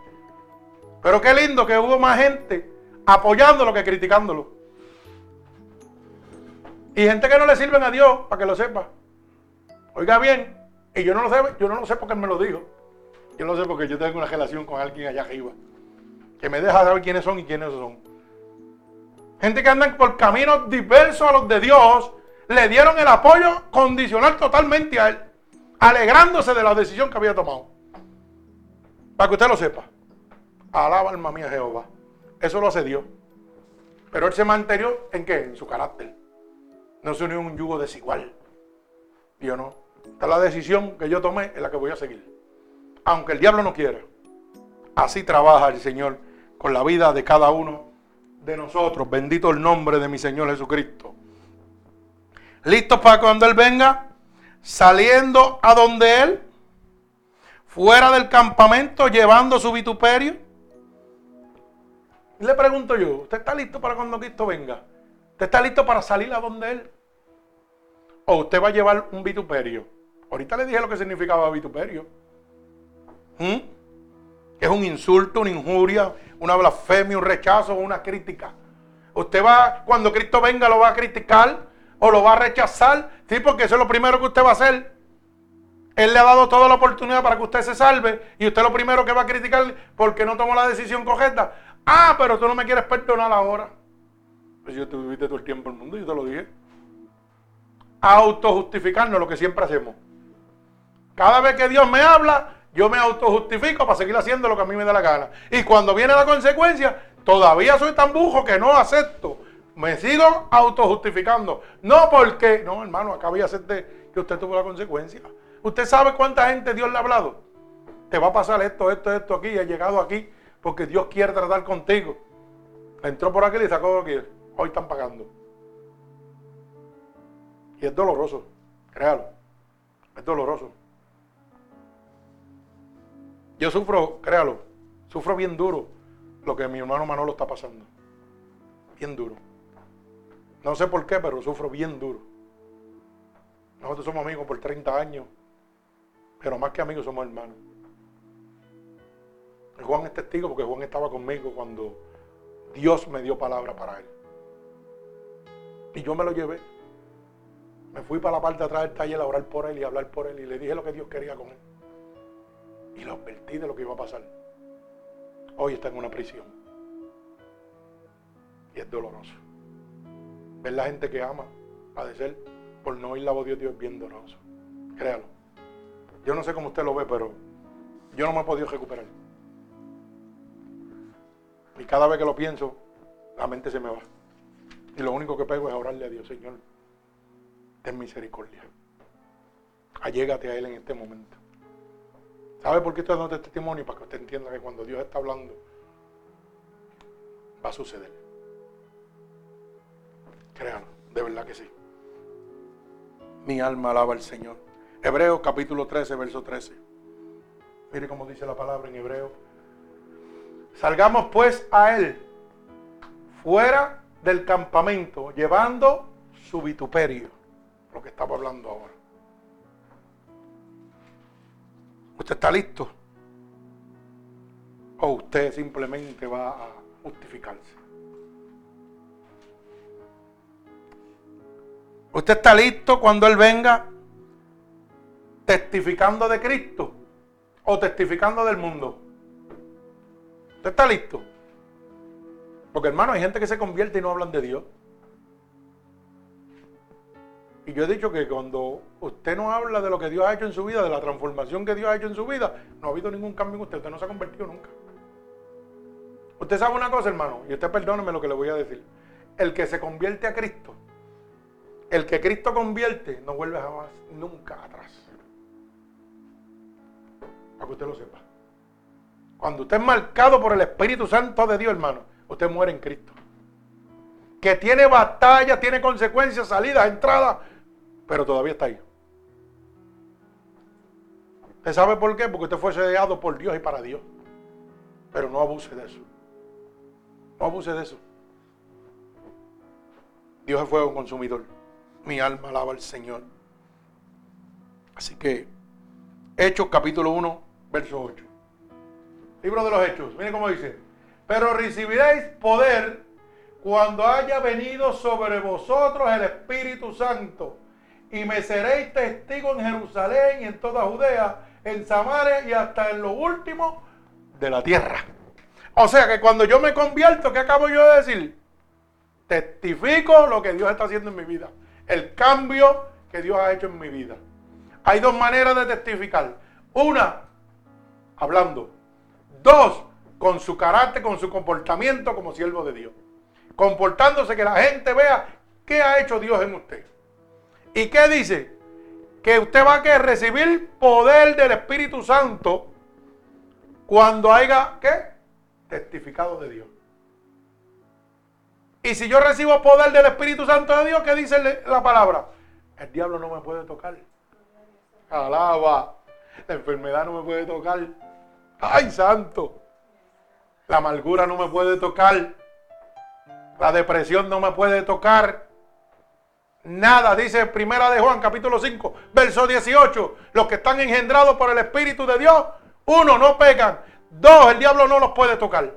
Pero qué lindo que hubo más gente apoyándolo que criticándolo. Y gente que no le sirven a Dios, para que lo sepa. Oiga bien, y yo no lo sé, yo no lo sé porque él me lo dijo. Yo no lo sé porque yo tengo una relación con alguien allá arriba. Que me deja saber quiénes son y quiénes son. Gente que andan por caminos diversos a los de Dios, le dieron el apoyo condicional totalmente a él, alegrándose de la decisión que había tomado. Para que usted lo sepa. Alaba alma mía Jehová. Eso lo hace Dios. Pero él se mantenió en qué? En su carácter. No se unió en un yugo desigual. Dios no. Esta es la decisión que yo tomé, es la que voy a seguir. Aunque el diablo no quiera. Así trabaja el Señor con la vida de cada uno de nosotros. Bendito el nombre de mi Señor Jesucristo. ¿Listos para cuando Él venga? Saliendo a donde Él, fuera del campamento, llevando su vituperio. Le pregunto yo, ¿usted está listo para cuando Cristo venga? ¿Usted está listo para salir a donde Él? ¿O usted va a llevar un vituperio? Ahorita le dije lo que significaba vituperio. ¿Mm? Es un insulto, una injuria, una blasfemia, un rechazo, una crítica. Usted va, cuando Cristo venga, lo va a criticar o lo va a rechazar. Sí, porque eso es lo primero que usted va a hacer. Él le ha dado toda la oportunidad para que usted se salve y usted lo primero que va a criticar porque no tomó la decisión correcta. Ah, pero tú no me quieres perdonar ahora. Pues yo te viviste todo el tiempo en el mundo, yo te lo dije. Autojustificarnos lo que siempre hacemos. Cada vez que Dios me habla, yo me autojustifico para seguir haciendo lo que a mí me da la gana. Y cuando viene la consecuencia, todavía soy tan bujo que no acepto. Me sigo autojustificando. No porque, no hermano, acabo de hacerte que usted tuvo la consecuencia. Usted sabe cuánta gente Dios le ha hablado. Te va a pasar esto, esto, esto aquí, y ha llegado aquí porque Dios quiere tratar contigo. Entró por aquí y sacó aquí. Hoy están pagando. Y es doloroso, créalo. Es doloroso. Yo sufro, créalo, sufro bien duro lo que mi hermano Manolo está pasando. Bien duro. No sé por qué, pero sufro bien duro. Nosotros somos amigos por 30 años, pero más que amigos somos hermanos. Juan es testigo porque Juan estaba conmigo cuando Dios me dio palabra para él. Y yo me lo llevé. Me fui para la parte de atrás del taller a orar por él y hablar por él y le dije lo que Dios quería con él y lo advertí de lo que iba a pasar. Hoy está en una prisión. Y es doloroso. Ver la gente que ama padecer por no oír la voz de Dios es bien doloroso. Créalo. Yo no sé cómo usted lo ve, pero yo no me he podido recuperar. Y cada vez que lo pienso, la mente se me va. Y lo único que pego es orarle a Dios, Señor, ten misericordia. Allégate a Él en este momento. ¿Sabe por qué estoy dando este testimonio? Para que usted entienda que cuando Dios está hablando, va a suceder. Créanlo, de verdad que sí. Mi alma alaba al Señor. Hebreos capítulo 13, verso 13. Mire cómo dice la palabra en hebreo. Salgamos pues a él fuera del campamento, llevando su vituperio. Lo que estamos hablando ahora. ¿Usted está listo? ¿O usted simplemente va a justificarse? ¿Usted está listo cuando Él venga testificando de Cristo o testificando del mundo? ¿Usted está listo? Porque hermano, hay gente que se convierte y no hablan de Dios. Y yo he dicho que cuando usted no habla de lo que Dios ha hecho en su vida, de la transformación que Dios ha hecho en su vida, no ha habido ningún cambio en usted. Usted no se ha convertido nunca. Usted sabe una cosa, hermano, y usted perdóneme lo que le voy a decir. El que se convierte a Cristo, el que Cristo convierte, no vuelve jamás, nunca atrás. Para que usted lo sepa. Cuando usted es marcado por el Espíritu Santo de Dios, hermano, usted muere en Cristo. Que tiene batalla, tiene consecuencias, salidas, entradas, pero todavía está ahí. ¿Usted sabe por qué? Porque usted fue sellado por Dios y para Dios. Pero no abuse de eso. No abuse de eso. Dios es fuego consumidor. Mi alma alaba al Señor. Así que, Hechos capítulo 1, verso 8. Libro de los Hechos. Miren cómo dice. Pero recibiréis poder cuando haya venido sobre vosotros el Espíritu Santo. Y me seréis testigo en Jerusalén y en toda Judea, en Samaria y hasta en lo último de la tierra. O sea que cuando yo me convierto, ¿qué acabo yo de decir? Testifico lo que Dios está haciendo en mi vida. El cambio que Dios ha hecho en mi vida. Hay dos maneras de testificar. Una, hablando. Dos, con su carácter, con su comportamiento como siervo de Dios. Comportándose que la gente vea qué ha hecho Dios en usted. ¿Y qué dice? Que usted va a recibir poder del Espíritu Santo cuando haya, ¿qué? Testificado de Dios. Y si yo recibo poder del Espíritu Santo de Dios, ¿qué dice la palabra? El diablo no me puede tocar. Alaba. La enfermedad no me puede tocar. Ay, santo. La amargura no me puede tocar. La depresión no me puede tocar. Nada, dice Primera de Juan, capítulo 5, verso 18. Los que están engendrados por el Espíritu de Dios, uno, no pecan. Dos, el diablo no los puede tocar.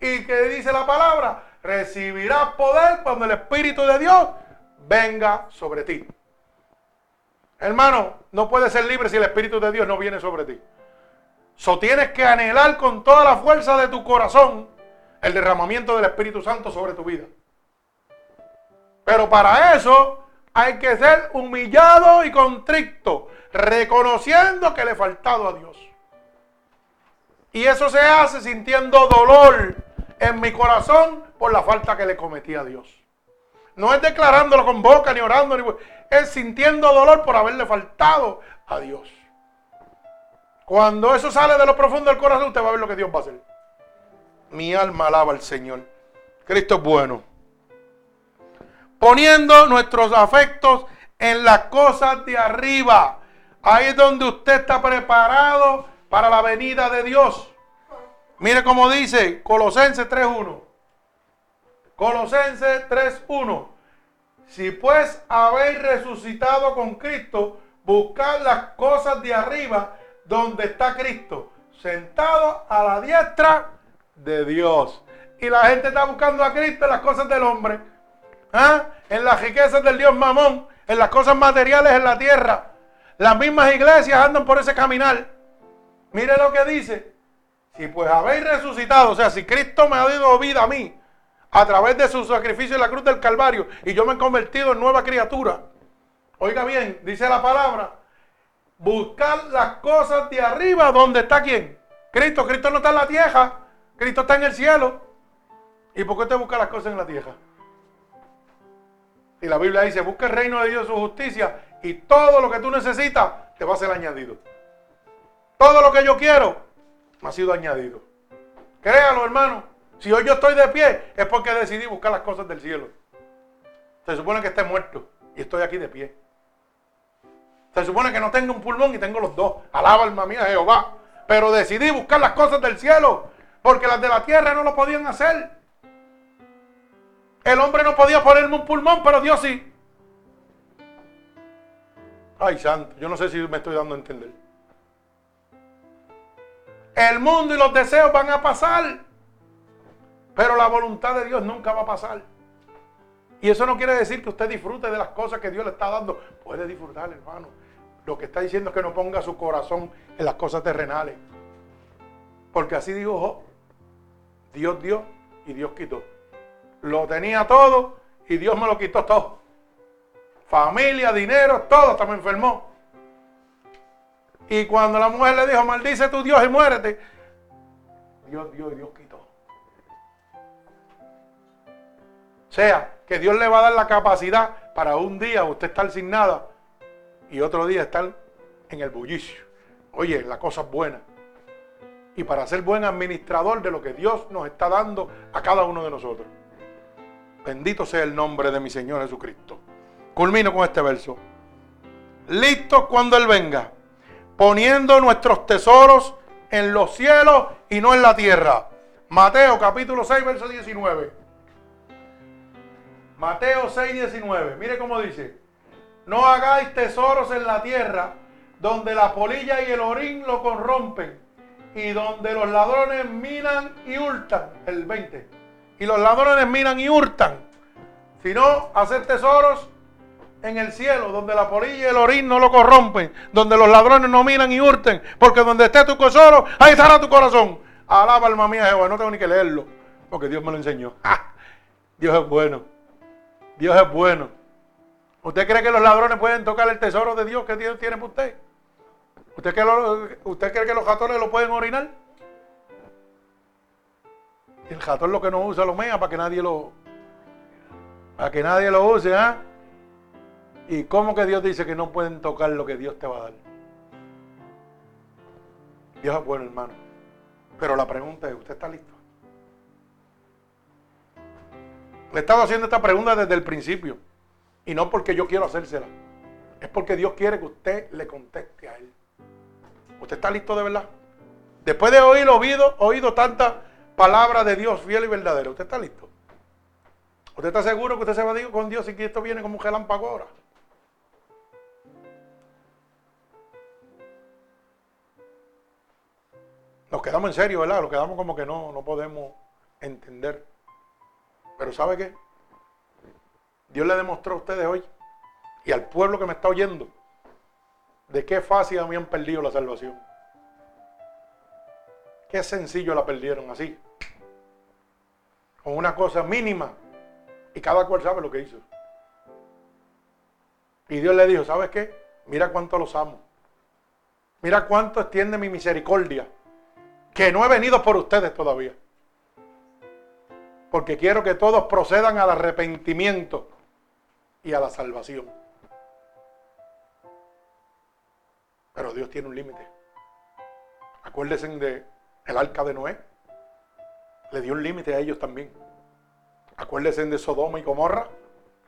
Y que dice la palabra, recibirás poder cuando el Espíritu de Dios venga sobre ti. Hermano, no puedes ser libre si el Espíritu de Dios no viene sobre ti. Tienes que anhelar con toda la fuerza de tu corazón el derramamiento del Espíritu Santo sobre tu vida. Pero para eso hay que ser humillado y contrito, reconociendo que le he faltado a Dios. Y eso se hace sintiendo dolor en mi corazón por la falta que le cometí a Dios. No es declarándolo con boca, ni orando, ni... es sintiendo dolor por haberle faltado a Dios. Cuando eso sale de lo profundo del corazón, usted va a ver lo que Dios va a hacer. Mi alma alaba al Señor. Cristo es bueno. Poniendo nuestros afectos en las cosas de arriba. Ahí es donde usted está preparado para la venida de Dios. Mire cómo dice Colosenses 3.1. Colosenses 3.1. Si pues habéis resucitado con Cristo, buscad las cosas de arriba donde está Cristo, sentado a la diestra de Dios. Y la gente está buscando a Cristo en las cosas del hombre, ¿ah? en las riquezas del Dios mamón, en las cosas materiales en la tierra. Las mismas iglesias andan por ese caminar. Mire lo que dice. Si pues habéis resucitado, o sea, si Cristo me ha dado vida a mí, a través de su sacrificio en la cruz del Calvario, y yo me he convertido en nueva criatura. Oiga bien, dice la palabra, buscar las cosas de arriba donde está quién. Cristo, Cristo no está en la tierra, Cristo está en el cielo. ¿Y por qué te busca las cosas en la tierra? Y la Biblia dice, busca el reino de Dios, su justicia, y todo lo que tú necesitas te va a ser añadido. Todo lo que yo quiero me ha sido añadido. Créalo, hermano. Si hoy yo estoy de pie, es porque decidí buscar las cosas del cielo. Se supone que esté muerto y estoy aquí de pie. Se supone que no tengo un pulmón y tengo los dos. Alaba alma mía Jehová. Pero decidí buscar las cosas del cielo. Porque las de la tierra no lo podían hacer. El hombre no podía ponerme un pulmón, pero Dios sí. Ay, santo, yo no sé si me estoy dando a entender. El mundo y los deseos van a pasar. Pero la voluntad de Dios nunca va a pasar. Y eso no quiere decir que usted disfrute de las cosas que Dios le está dando. Puede disfrutar, hermano. Lo que está diciendo es que no ponga su corazón en las cosas terrenales. Porque así dijo Job. Dios dio y Dios quitó. Lo tenía todo y Dios me lo quitó todo. Familia, dinero, todo, hasta me enfermó. Y cuando la mujer le dijo, maldice tu Dios y muérete, Dios dio y Dios quitó. O sea, que Dios le va a dar la capacidad para un día usted estar sin nada y otro día estar en el bullicio. Oye, la cosa es buena. Y para ser buen administrador de lo que Dios nos está dando a cada uno de nosotros. Bendito sea el nombre de mi Señor Jesucristo. Culmino con este verso. Listo cuando Él venga. poniendo nuestros tesoros en los cielos y no en la tierra. Mateo capítulo 6, verso 19. Mateo 6, 19. Mire cómo dice. No hagáis tesoros en la tierra donde la polilla y el orín lo corrompen y donde los ladrones minan y hurtan. El 20. Y los ladrones minan y hurtan. Sino hacer tesoros en el cielo, donde la polilla y el orín no lo corrompen, donde los ladrones no minan y hurten, porque donde esté tu tesoro, ahí estará tu corazón. Alaba alma mía Jehová, no tengo ni que leerlo, porque Dios me lo enseñó. Dios es bueno. Dios es bueno. ¿Usted cree que los ladrones pueden tocar el tesoro de Dios que Dios tiene para usted? ¿Usted cree, ¿Usted cree que los ratones lo pueden orinar? El ratón lo que no usa lo mea para que nadie lo para que nadie lo use, ¿ah? ¿Y cómo que Dios dice que no pueden tocar lo que Dios te va a dar? Dios es bueno, hermano. Pero la pregunta es, ¿usted está listo? Le he estado haciendo esta pregunta desde el principio. Y no porque yo quiero hacérsela. Es porque Dios quiere que usted le conteste a Él. ¿Usted está listo de verdad? Después de oír oído, oído tantas palabras de Dios fiel y verdadero, ¿usted está listo? ¿Usted está seguro que usted se va a decir con Dios y que esto viene como un relámpago ahora? Nos quedamos en serio, ¿verdad? Nos quedamos como que no, no podemos entender. Pero ¿sabe qué? Dios le demostró a ustedes hoy y al pueblo que me está oyendo de qué fácil habían perdido la salvación. Qué sencillo la perdieron así. Con una cosa mínima. Y cada cual sabe lo que hizo. Y Dios le dijo, ¿sabes qué? Mira cuánto los amo. Mira cuánto extiende mi misericordia. Que no he venido por ustedes todavía porque quiero que todos procedan al arrepentimiento y a la salvación. Pero Dios tiene un límite. Acuérdense de el arca de Noé. Le dio un límite a ellos también. Acuérdense de Sodoma y Gomorra.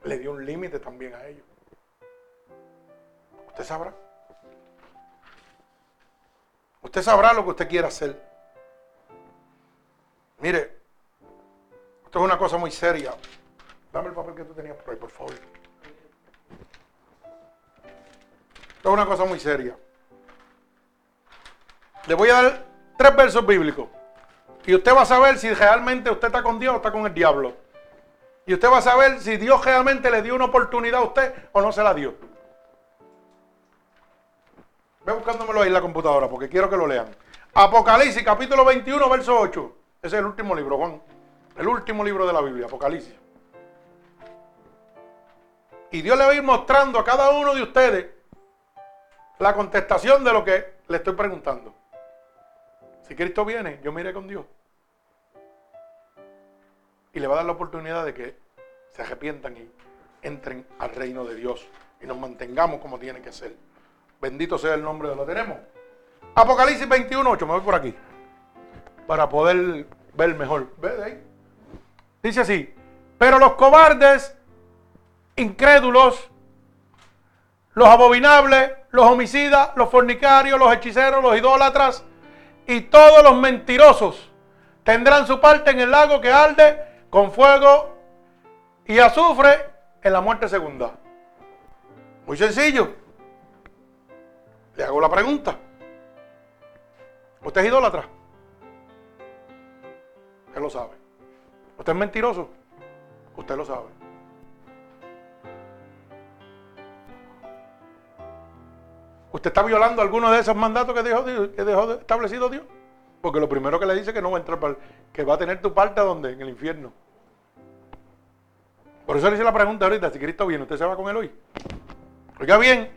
Le dio un límite también a ellos. Usted sabrá. Usted sabrá lo que usted quiera hacer. Mire, esto es una cosa muy seria. Dame el papel que tú tenías por ahí, por favor. Es una cosa muy seria. Le voy a dar tres versos bíblicos. Y usted va a saber si realmente usted está con Dios o está con el diablo. Y usted va a saber si Dios realmente le dio una oportunidad a usted o no se la dio. Ve buscándomelo ahí en la computadora porque quiero que lo lean. Apocalipsis capítulo 21, verso 8. Ese es el último libro, Juan. El último libro de la Biblia, Apocalipsis. Y Dios le va a ir mostrando a cada uno de ustedes la contestación de lo que le estoy preguntando. Si Cristo viene, yo me iré con Dios. Y le va a dar la oportunidad de que se arrepientan y entren al reino de Dios y nos mantengamos como tiene que ser. Bendito sea el nombre de lo tenemos. Apocalipsis 21, 8, me voy por aquí. Para poder ver mejor. ¿Ve ahí? Dice así, pero los cobardes, incrédulos, los abominables, los homicidas, los fornicarios, los hechiceros, los idólatras y todos los mentirosos tendrán su parte en el lago que arde con fuego y azufre en la muerte segunda. Muy sencillo. Le hago la pregunta. ¿Usted es idólatra? Él lo sabe. ¿Usted es mentiroso? Usted lo sabe. ¿Usted está violando alguno de esos mandatos que dejó, que dejó establecido Dios? Porque lo primero que le dice es que no va a entrar para que va a tener tu parte donde? En el infierno. Por eso le hice la pregunta ahorita, si Cristo viene, ¿usted se va con él hoy? Oiga bien,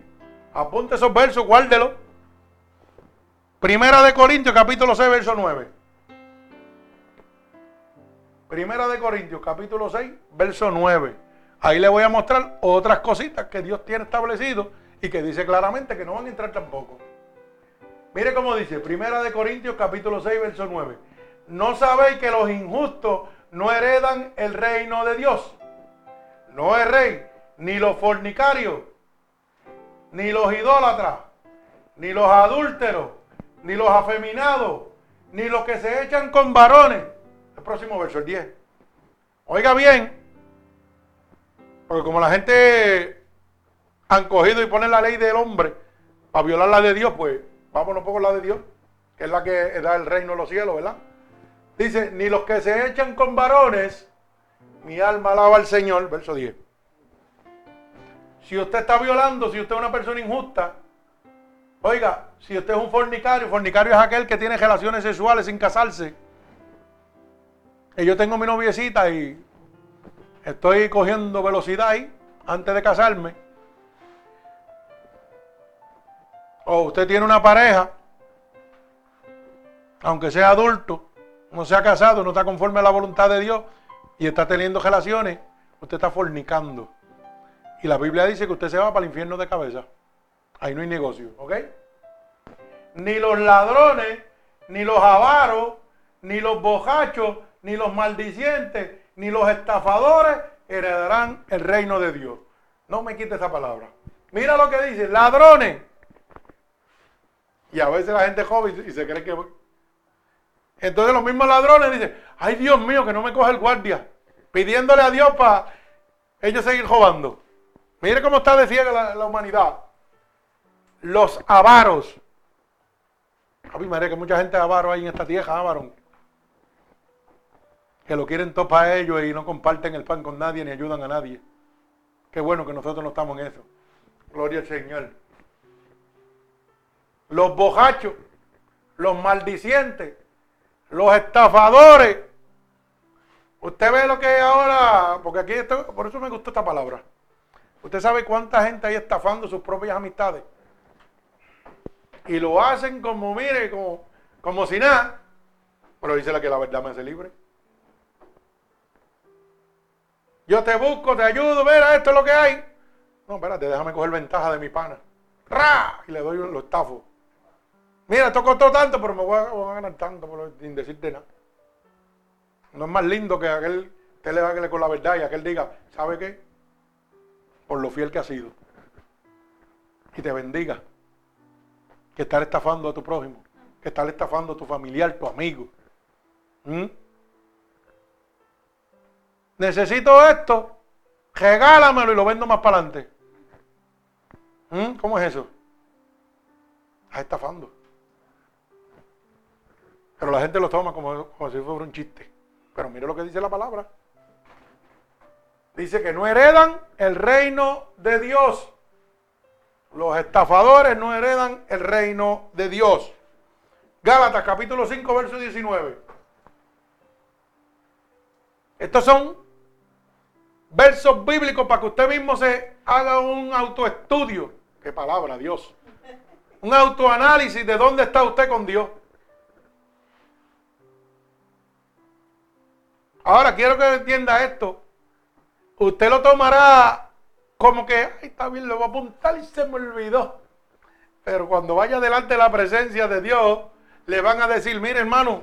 apunte esos versos, guárdelo. Primera de Corintios, capítulo 6, verso 9. Primera de Corintios, capítulo 6, verso 9. Ahí le voy a mostrar otras cositas que Dios tiene establecido y que dice claramente que no van a entrar tampoco. Mire cómo dice, Primera de Corintios, capítulo 6, verso 9. ¿No sabéis que los injustos no heredan el reino de Dios? No es rey, ni los fornicarios, ni los idólatras, ni los adúlteros, ni los afeminados, ni los que se echan con varones. El próximo verso, el 10. Oiga bien, porque como la gente han cogido y ponen la ley del hombre para violar la de Dios, pues vámonos poco la de Dios, que es la que da el reino de los cielos, ¿verdad? Dice, ni los que se echan con varones, mi alma alaba al Señor, verso 10. Si usted está violando, si usted es una persona injusta, oiga, si usted es un fornicario, fornicario es aquel que tiene relaciones sexuales sin casarse. Y yo tengo mi noviecita y estoy cogiendo velocidad ahí antes de casarme. O usted tiene una pareja, aunque sea adulto, no sea casado, no está conforme a la voluntad de Dios y está teniendo relaciones, usted está fornicando. Y la Biblia dice que usted se va para el infierno de cabeza. Ahí no hay negocio, ¿ok? Ni los ladrones, ni los avaros, ni los bojachos, ni los maldicientes, ni los estafadores heredarán el reino de Dios. No me quite esa palabra. Mira lo que dice, ladrones. Y a veces la gente joven y se cree que... Entonces los mismos ladrones dicen, ay Dios mío, que no me coge el guardia. Pidiéndole a Dios para ellos seguir robando. Mire cómo está de ciega la, humanidad. Los avaros. A mí me que mucha gente avaro hay en esta tierra, avaro. Que lo quieren todo para ellos y no comparten el pan con nadie ni ayudan a nadie. Qué bueno que nosotros no estamos en eso. Gloria al Señor. Los bojachos, los maldicientes, los estafadores. Usted ve lo que ahora, porque aquí, esto, por eso me gustó esta palabra. Usted sabe cuánta gente hay estafando sus propias amistades. Y lo hacen como, mire, como, como si nada. Pero dice la que la verdad me hace libre. Yo te busco, te ayudo, mira, esto es lo que hay. No, espérate, déjame coger ventaja de mi pana. ¡Ra! Y le doy los estafos. Mira, esto costó tanto, pero me voy a, ganar tanto sin decirte nada. No es más lindo que aquel te le haga con la verdad y aquel diga, ¿sabe qué? Por lo fiel que ha sido. Y te bendiga. Que estar estafando a tu prójimo. Que estar estafando a tu familiar, tu amigo. ¿Mm? Necesito esto. Regálamelo y lo vendo más para adelante. ¿Mm? ¿Cómo es eso? Estás estafando. Pero la gente lo toma como, como si fuera un chiste. Pero mire lo que dice la palabra. Dice que no heredan el reino de Dios. Los estafadores no heredan el reino de Dios. Gálatas capítulo 5, verso 19. Estos son versos bíblicos para que usted mismo se haga un autoestudio. Qué palabra, Dios. Un autoanálisis de dónde está usted con Dios. Ahora quiero que entienda esto. Usted lo tomará como que, ay, está bien, lo voy a apuntar y se me olvidó. Pero cuando vaya delante de la presencia de Dios, le van a decir, mire hermano,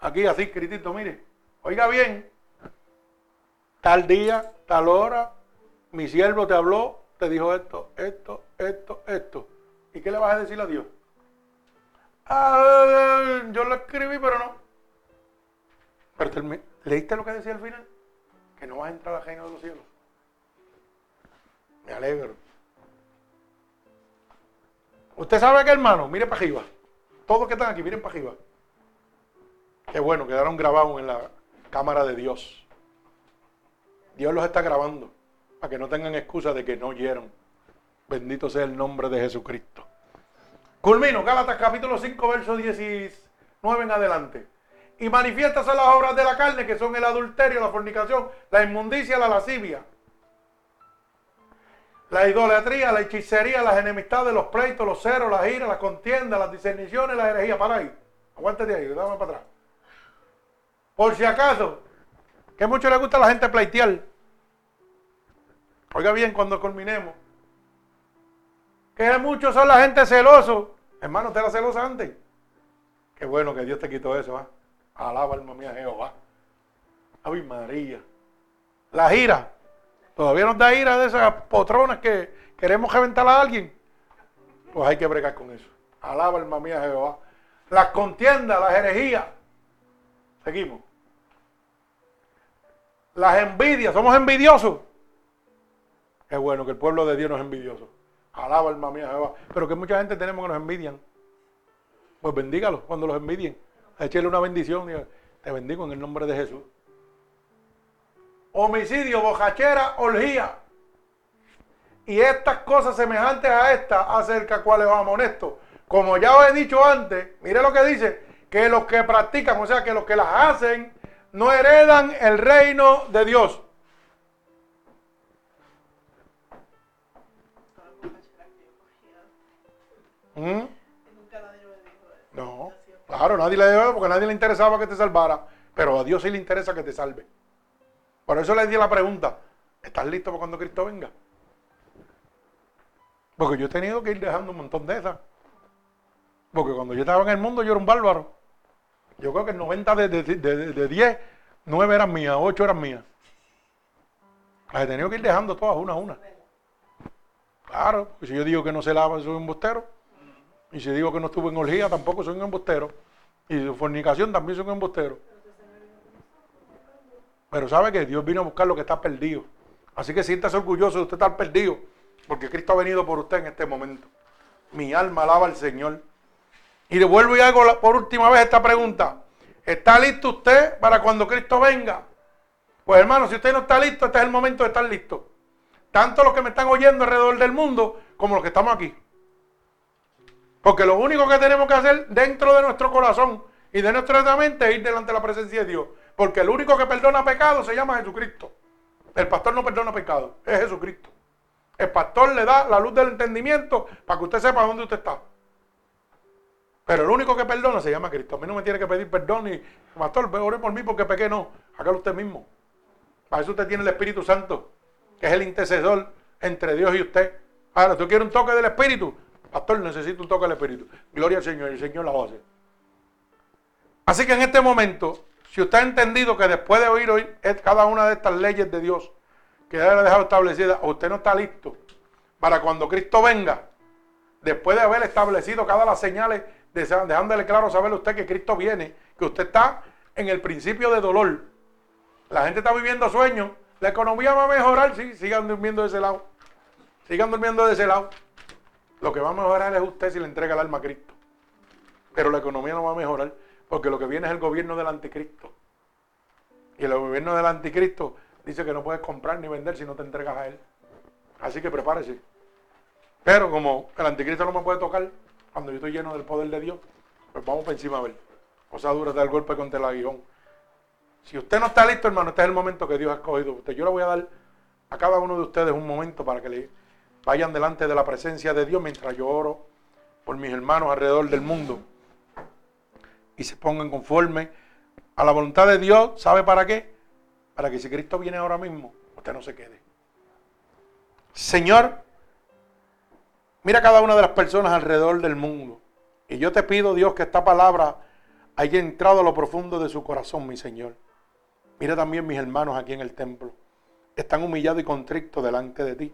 aquí así escritito, mire, oiga bien, tal día, tal hora, mi siervo te habló, te dijo esto, esto, esto, esto. ¿Y qué le vas a decir a Dios? Ah, yo lo escribí, pero no. Pero ¿Leíste lo que decía al final? Que no vas a entrar al reino de los cielos. Me alegro. Usted sabe que hermano, mire para arriba. Todos que están aquí, miren para arriba. Qué bueno, quedaron grabados en la cámara de Dios. Dios los está grabando para que no tengan excusa de que no oyeron. Bendito sea el nombre de Jesucristo. Culmino, Gálatas capítulo 5, verso 19 en adelante y manifiestas las obras de la carne, que son el adulterio, la fornicación, la inmundicia, la lascivia, la idolatría, la hechicería, las enemistades, los pleitos, los ceros, las iras, las contiendas, las discerniciones, la herejía. Para ahí. Aguántate ahí, dame para atrás. Por si acaso, que mucho le gusta a la gente pleitear. Oiga bien cuando culminemos. Que muchos son la gente celoso. Hermano, usted era celosa antes. Qué bueno que Dios te quitó eso, ¿ah? Alaba alma mía Jehová. Ave María. La ira. Todavía nos da ira de esas potronas que queremos reventar a alguien. Pues hay que bregar con eso. Alaba alma mía Jehová. Las contiendas, las herejías. Seguimos. Las envidias. Somos envidiosos. Es bueno que el pueblo de Dios no es envidioso. Alaba alma mía Jehová. Pero que mucha gente tenemos que nos envidian. Pues bendígalos cuando los envidien. Échale una bendición. Te bendigo en el nombre de Jesús. Homicidio, bojachera, orgía. Y estas cosas semejantes a estas acerca cuales os amonesto. Como ya os he dicho antes, mire lo que dice, que los que practican, o sea, que los que las hacen, no heredan el reino de Dios. ¿Mm? Claro, nadie le dio porque nadie le interesaba que te salvara, pero a Dios sí le interesa que te salve. Por eso le di la pregunta, ¿estás listo para cuando Cristo venga? Porque yo he tenido que ir dejando un montón de esas. Porque cuando yo estaba en el mundo yo era un bárbaro. Yo creo que el 90 de, de, 10, 9 eran mías, 8 eran mías. Las he tenido que ir dejando todas una a una. Claro, si yo digo que no se lava, soy un embustero. Y si digo que no estuve en orgía, tampoco soy un embustero. Y de fornicación también soy un embustero. Pero sabe que Dios vino a buscar lo que está perdido. Así que siéntase orgulloso de usted estar perdido. Porque Cristo ha venido por usted en este momento. Mi alma alaba al Señor. Y devuelvo y hago por última vez esta pregunta. ¿Está listo usted para cuando Cristo venga? Pues hermano, si usted no está listo, este es el momento de estar listo. Tanto los que me están oyendo alrededor del mundo como los que estamos aquí. Porque lo único que tenemos que hacer dentro de nuestro corazón y de nuestra mente es ir delante de la presencia de Dios. Porque el único que perdona pecado se llama Jesucristo. El pastor no perdona pecado, es Jesucristo. El pastor le da la luz del entendimiento para que usted sepa dónde usted está. Pero el único que perdona se llama Cristo. A mí no me tiene que pedir perdón y, pastor, ore por mí porque pequé, no. Hágalo usted mismo. Para eso usted tiene el Espíritu Santo, que es el intercesor entre Dios y usted. Ahora, ¿tú quieres un toque del Espíritu? Pastor, necesito un toque del Espíritu. Gloria al Señor, el Señor la va a hacer. Así que en este momento, si usted ha entendido que después de oír hoy cada una de estas leyes de Dios, que Él ha dejado establecida, usted no está listo para cuando Cristo venga, después de haber establecido cada las señales, dejándole claro saber usted que Cristo viene, que usted está en el principio de dolor. La gente está viviendo sueños, la economía va a mejorar, sí, sigan durmiendo de ese lado. Sigan durmiendo de ese lado. Lo que va a mejorar es usted si le entrega el alma a Cristo. Pero la economía no va a mejorar, porque lo que viene es el gobierno del anticristo. Y el gobierno del anticristo dice que no puedes comprar ni vender si no te entregas a él. Así que prepárese. Pero como el anticristo no me puede tocar cuando yo estoy lleno del poder de Dios, pues vamos para encima a ver. Cosa dura el golpe contra el aguijón. Si usted no está listo, hermano, este es el momento que Dios ha escogido. Usted, yo le voy a dar a cada uno de ustedes un momento para que le vayan delante de la presencia de Dios mientras yo oro por mis hermanos alrededor del mundo y se pongan conforme a la voluntad de Dios. ¿Sabe para qué? para que si Cristo viene ahora mismo, usted no se quede. Señor, mira cada una de las personas alrededor del mundo. Y yo te pido, Dios, que esta palabra haya entrado a lo profundo de su corazón, mi Señor. Mira también mis hermanos aquí en el templo. Están humillados y contrictos delante de ti.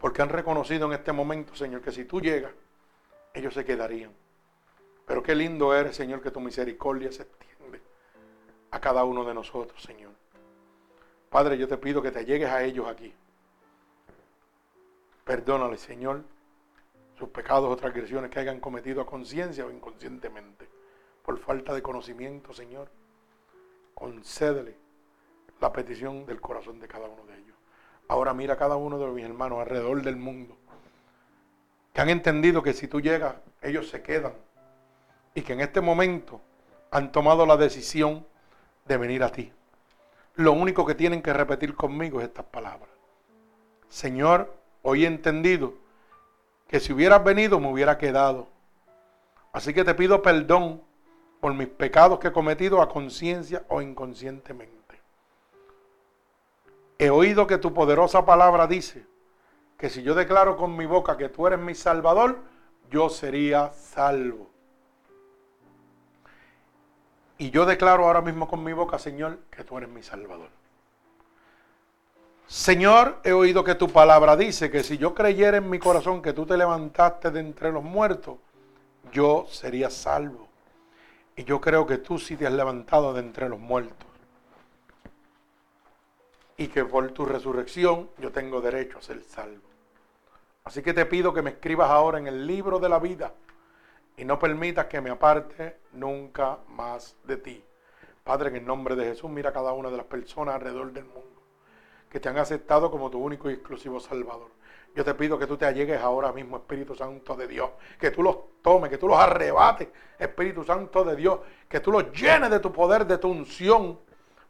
Porque han reconocido en este momento, Señor, que si tú llegas, ellos se quedarían. Pero qué lindo eres, Señor, que tu misericordia se extiende a cada uno de nosotros, Señor. Padre, yo te pido que te llegues a ellos aquí. Perdónale, Señor, sus pecados o transgresiones que hayan cometido a conciencia o inconscientemente. Por falta de conocimiento, Señor, concédele la petición del corazón de cada uno de ellos. Ahora mira a cada uno de mis hermanos alrededor del mundo que han entendido que si tú llegas, ellos se quedan y que en este momento han tomado la decisión de venir a ti lo único que tienen que repetir conmigo es estas palabras. Señor, hoy he entendido que si hubieras venido me hubiera quedado. Así que te pido perdón por mis pecados que he cometido a conciencia o inconscientemente. He oído que tu poderosa palabra dice que si yo declaro con mi boca que tú eres mi salvador, yo sería salvo. Y yo declaro ahora mismo con mi boca, Señor, que tú eres mi Salvador. Señor, he oído que tu palabra dice que si yo creyera en mi corazón que tú te levantaste de entre los muertos, yo sería salvo. Y yo creo que tú sí te has levantado de entre los muertos. Y que por tu resurrección yo tengo derecho a ser salvo. Así que te pido que me escribas ahora en el libro de la vida y no permitas que me aparte nunca más de ti. Padre, en el nombre de Jesús, mira a cada una de las personas alrededor del mundo que te han aceptado como tu único y exclusivo Salvador. Yo te pido que tú te allegues ahora mismo, Espíritu Santo de Dios, que tú los tomes, que tú los arrebates, Espíritu Santo de Dios, que tú los llenes de tu poder, de tu unción.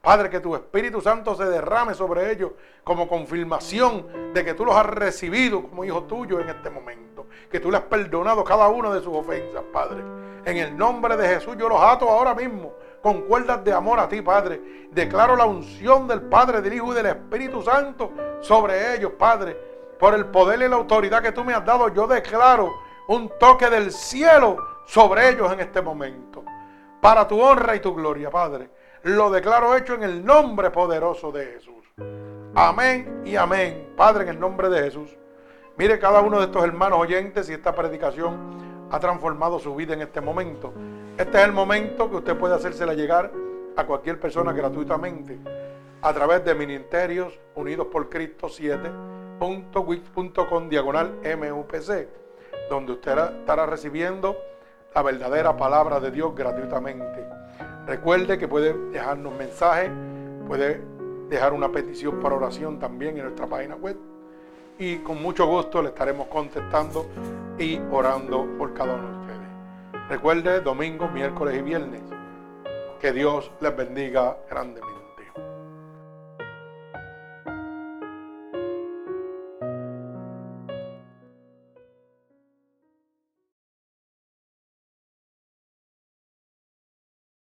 Padre, que tu Espíritu Santo se derrame sobre ellos como confirmación de que tú los has recibido como hijos tuyos en este momento. Que tú les has perdonado cada una de sus ofensas, Padre. En el nombre de Jesús yo los ato ahora mismo con cuerdas de amor a ti, Padre. Declaro la unción del Padre, del Hijo y del Espíritu Santo sobre ellos, Padre. Por el poder y la autoridad que tú me has dado, yo declaro un toque del cielo sobre ellos en este momento. Para tu honra y tu gloria, Padre. Lo declaro hecho en el nombre poderoso de Jesús. Amén y amén. Padre, en el nombre de Jesús. Mire cada uno de estos hermanos oyentes y esta predicación ha transformado su vida en este momento. Este es el momento que usted puede hacérsela llegar a cualquier persona gratuitamente a través de Ministerios Unidos por Cristo 7.wix.com diagonal MUPC, donde usted estará recibiendo la verdadera palabra de Dios gratuitamente. Recuerde que puede dejarnos mensajes, puede dejar una petición para oración también en nuestra página web y con mucho gusto le estaremos contestando y orando por cada uno de ustedes. Recuerde, domingo, miércoles y viernes. Que Dios les bendiga grandemente.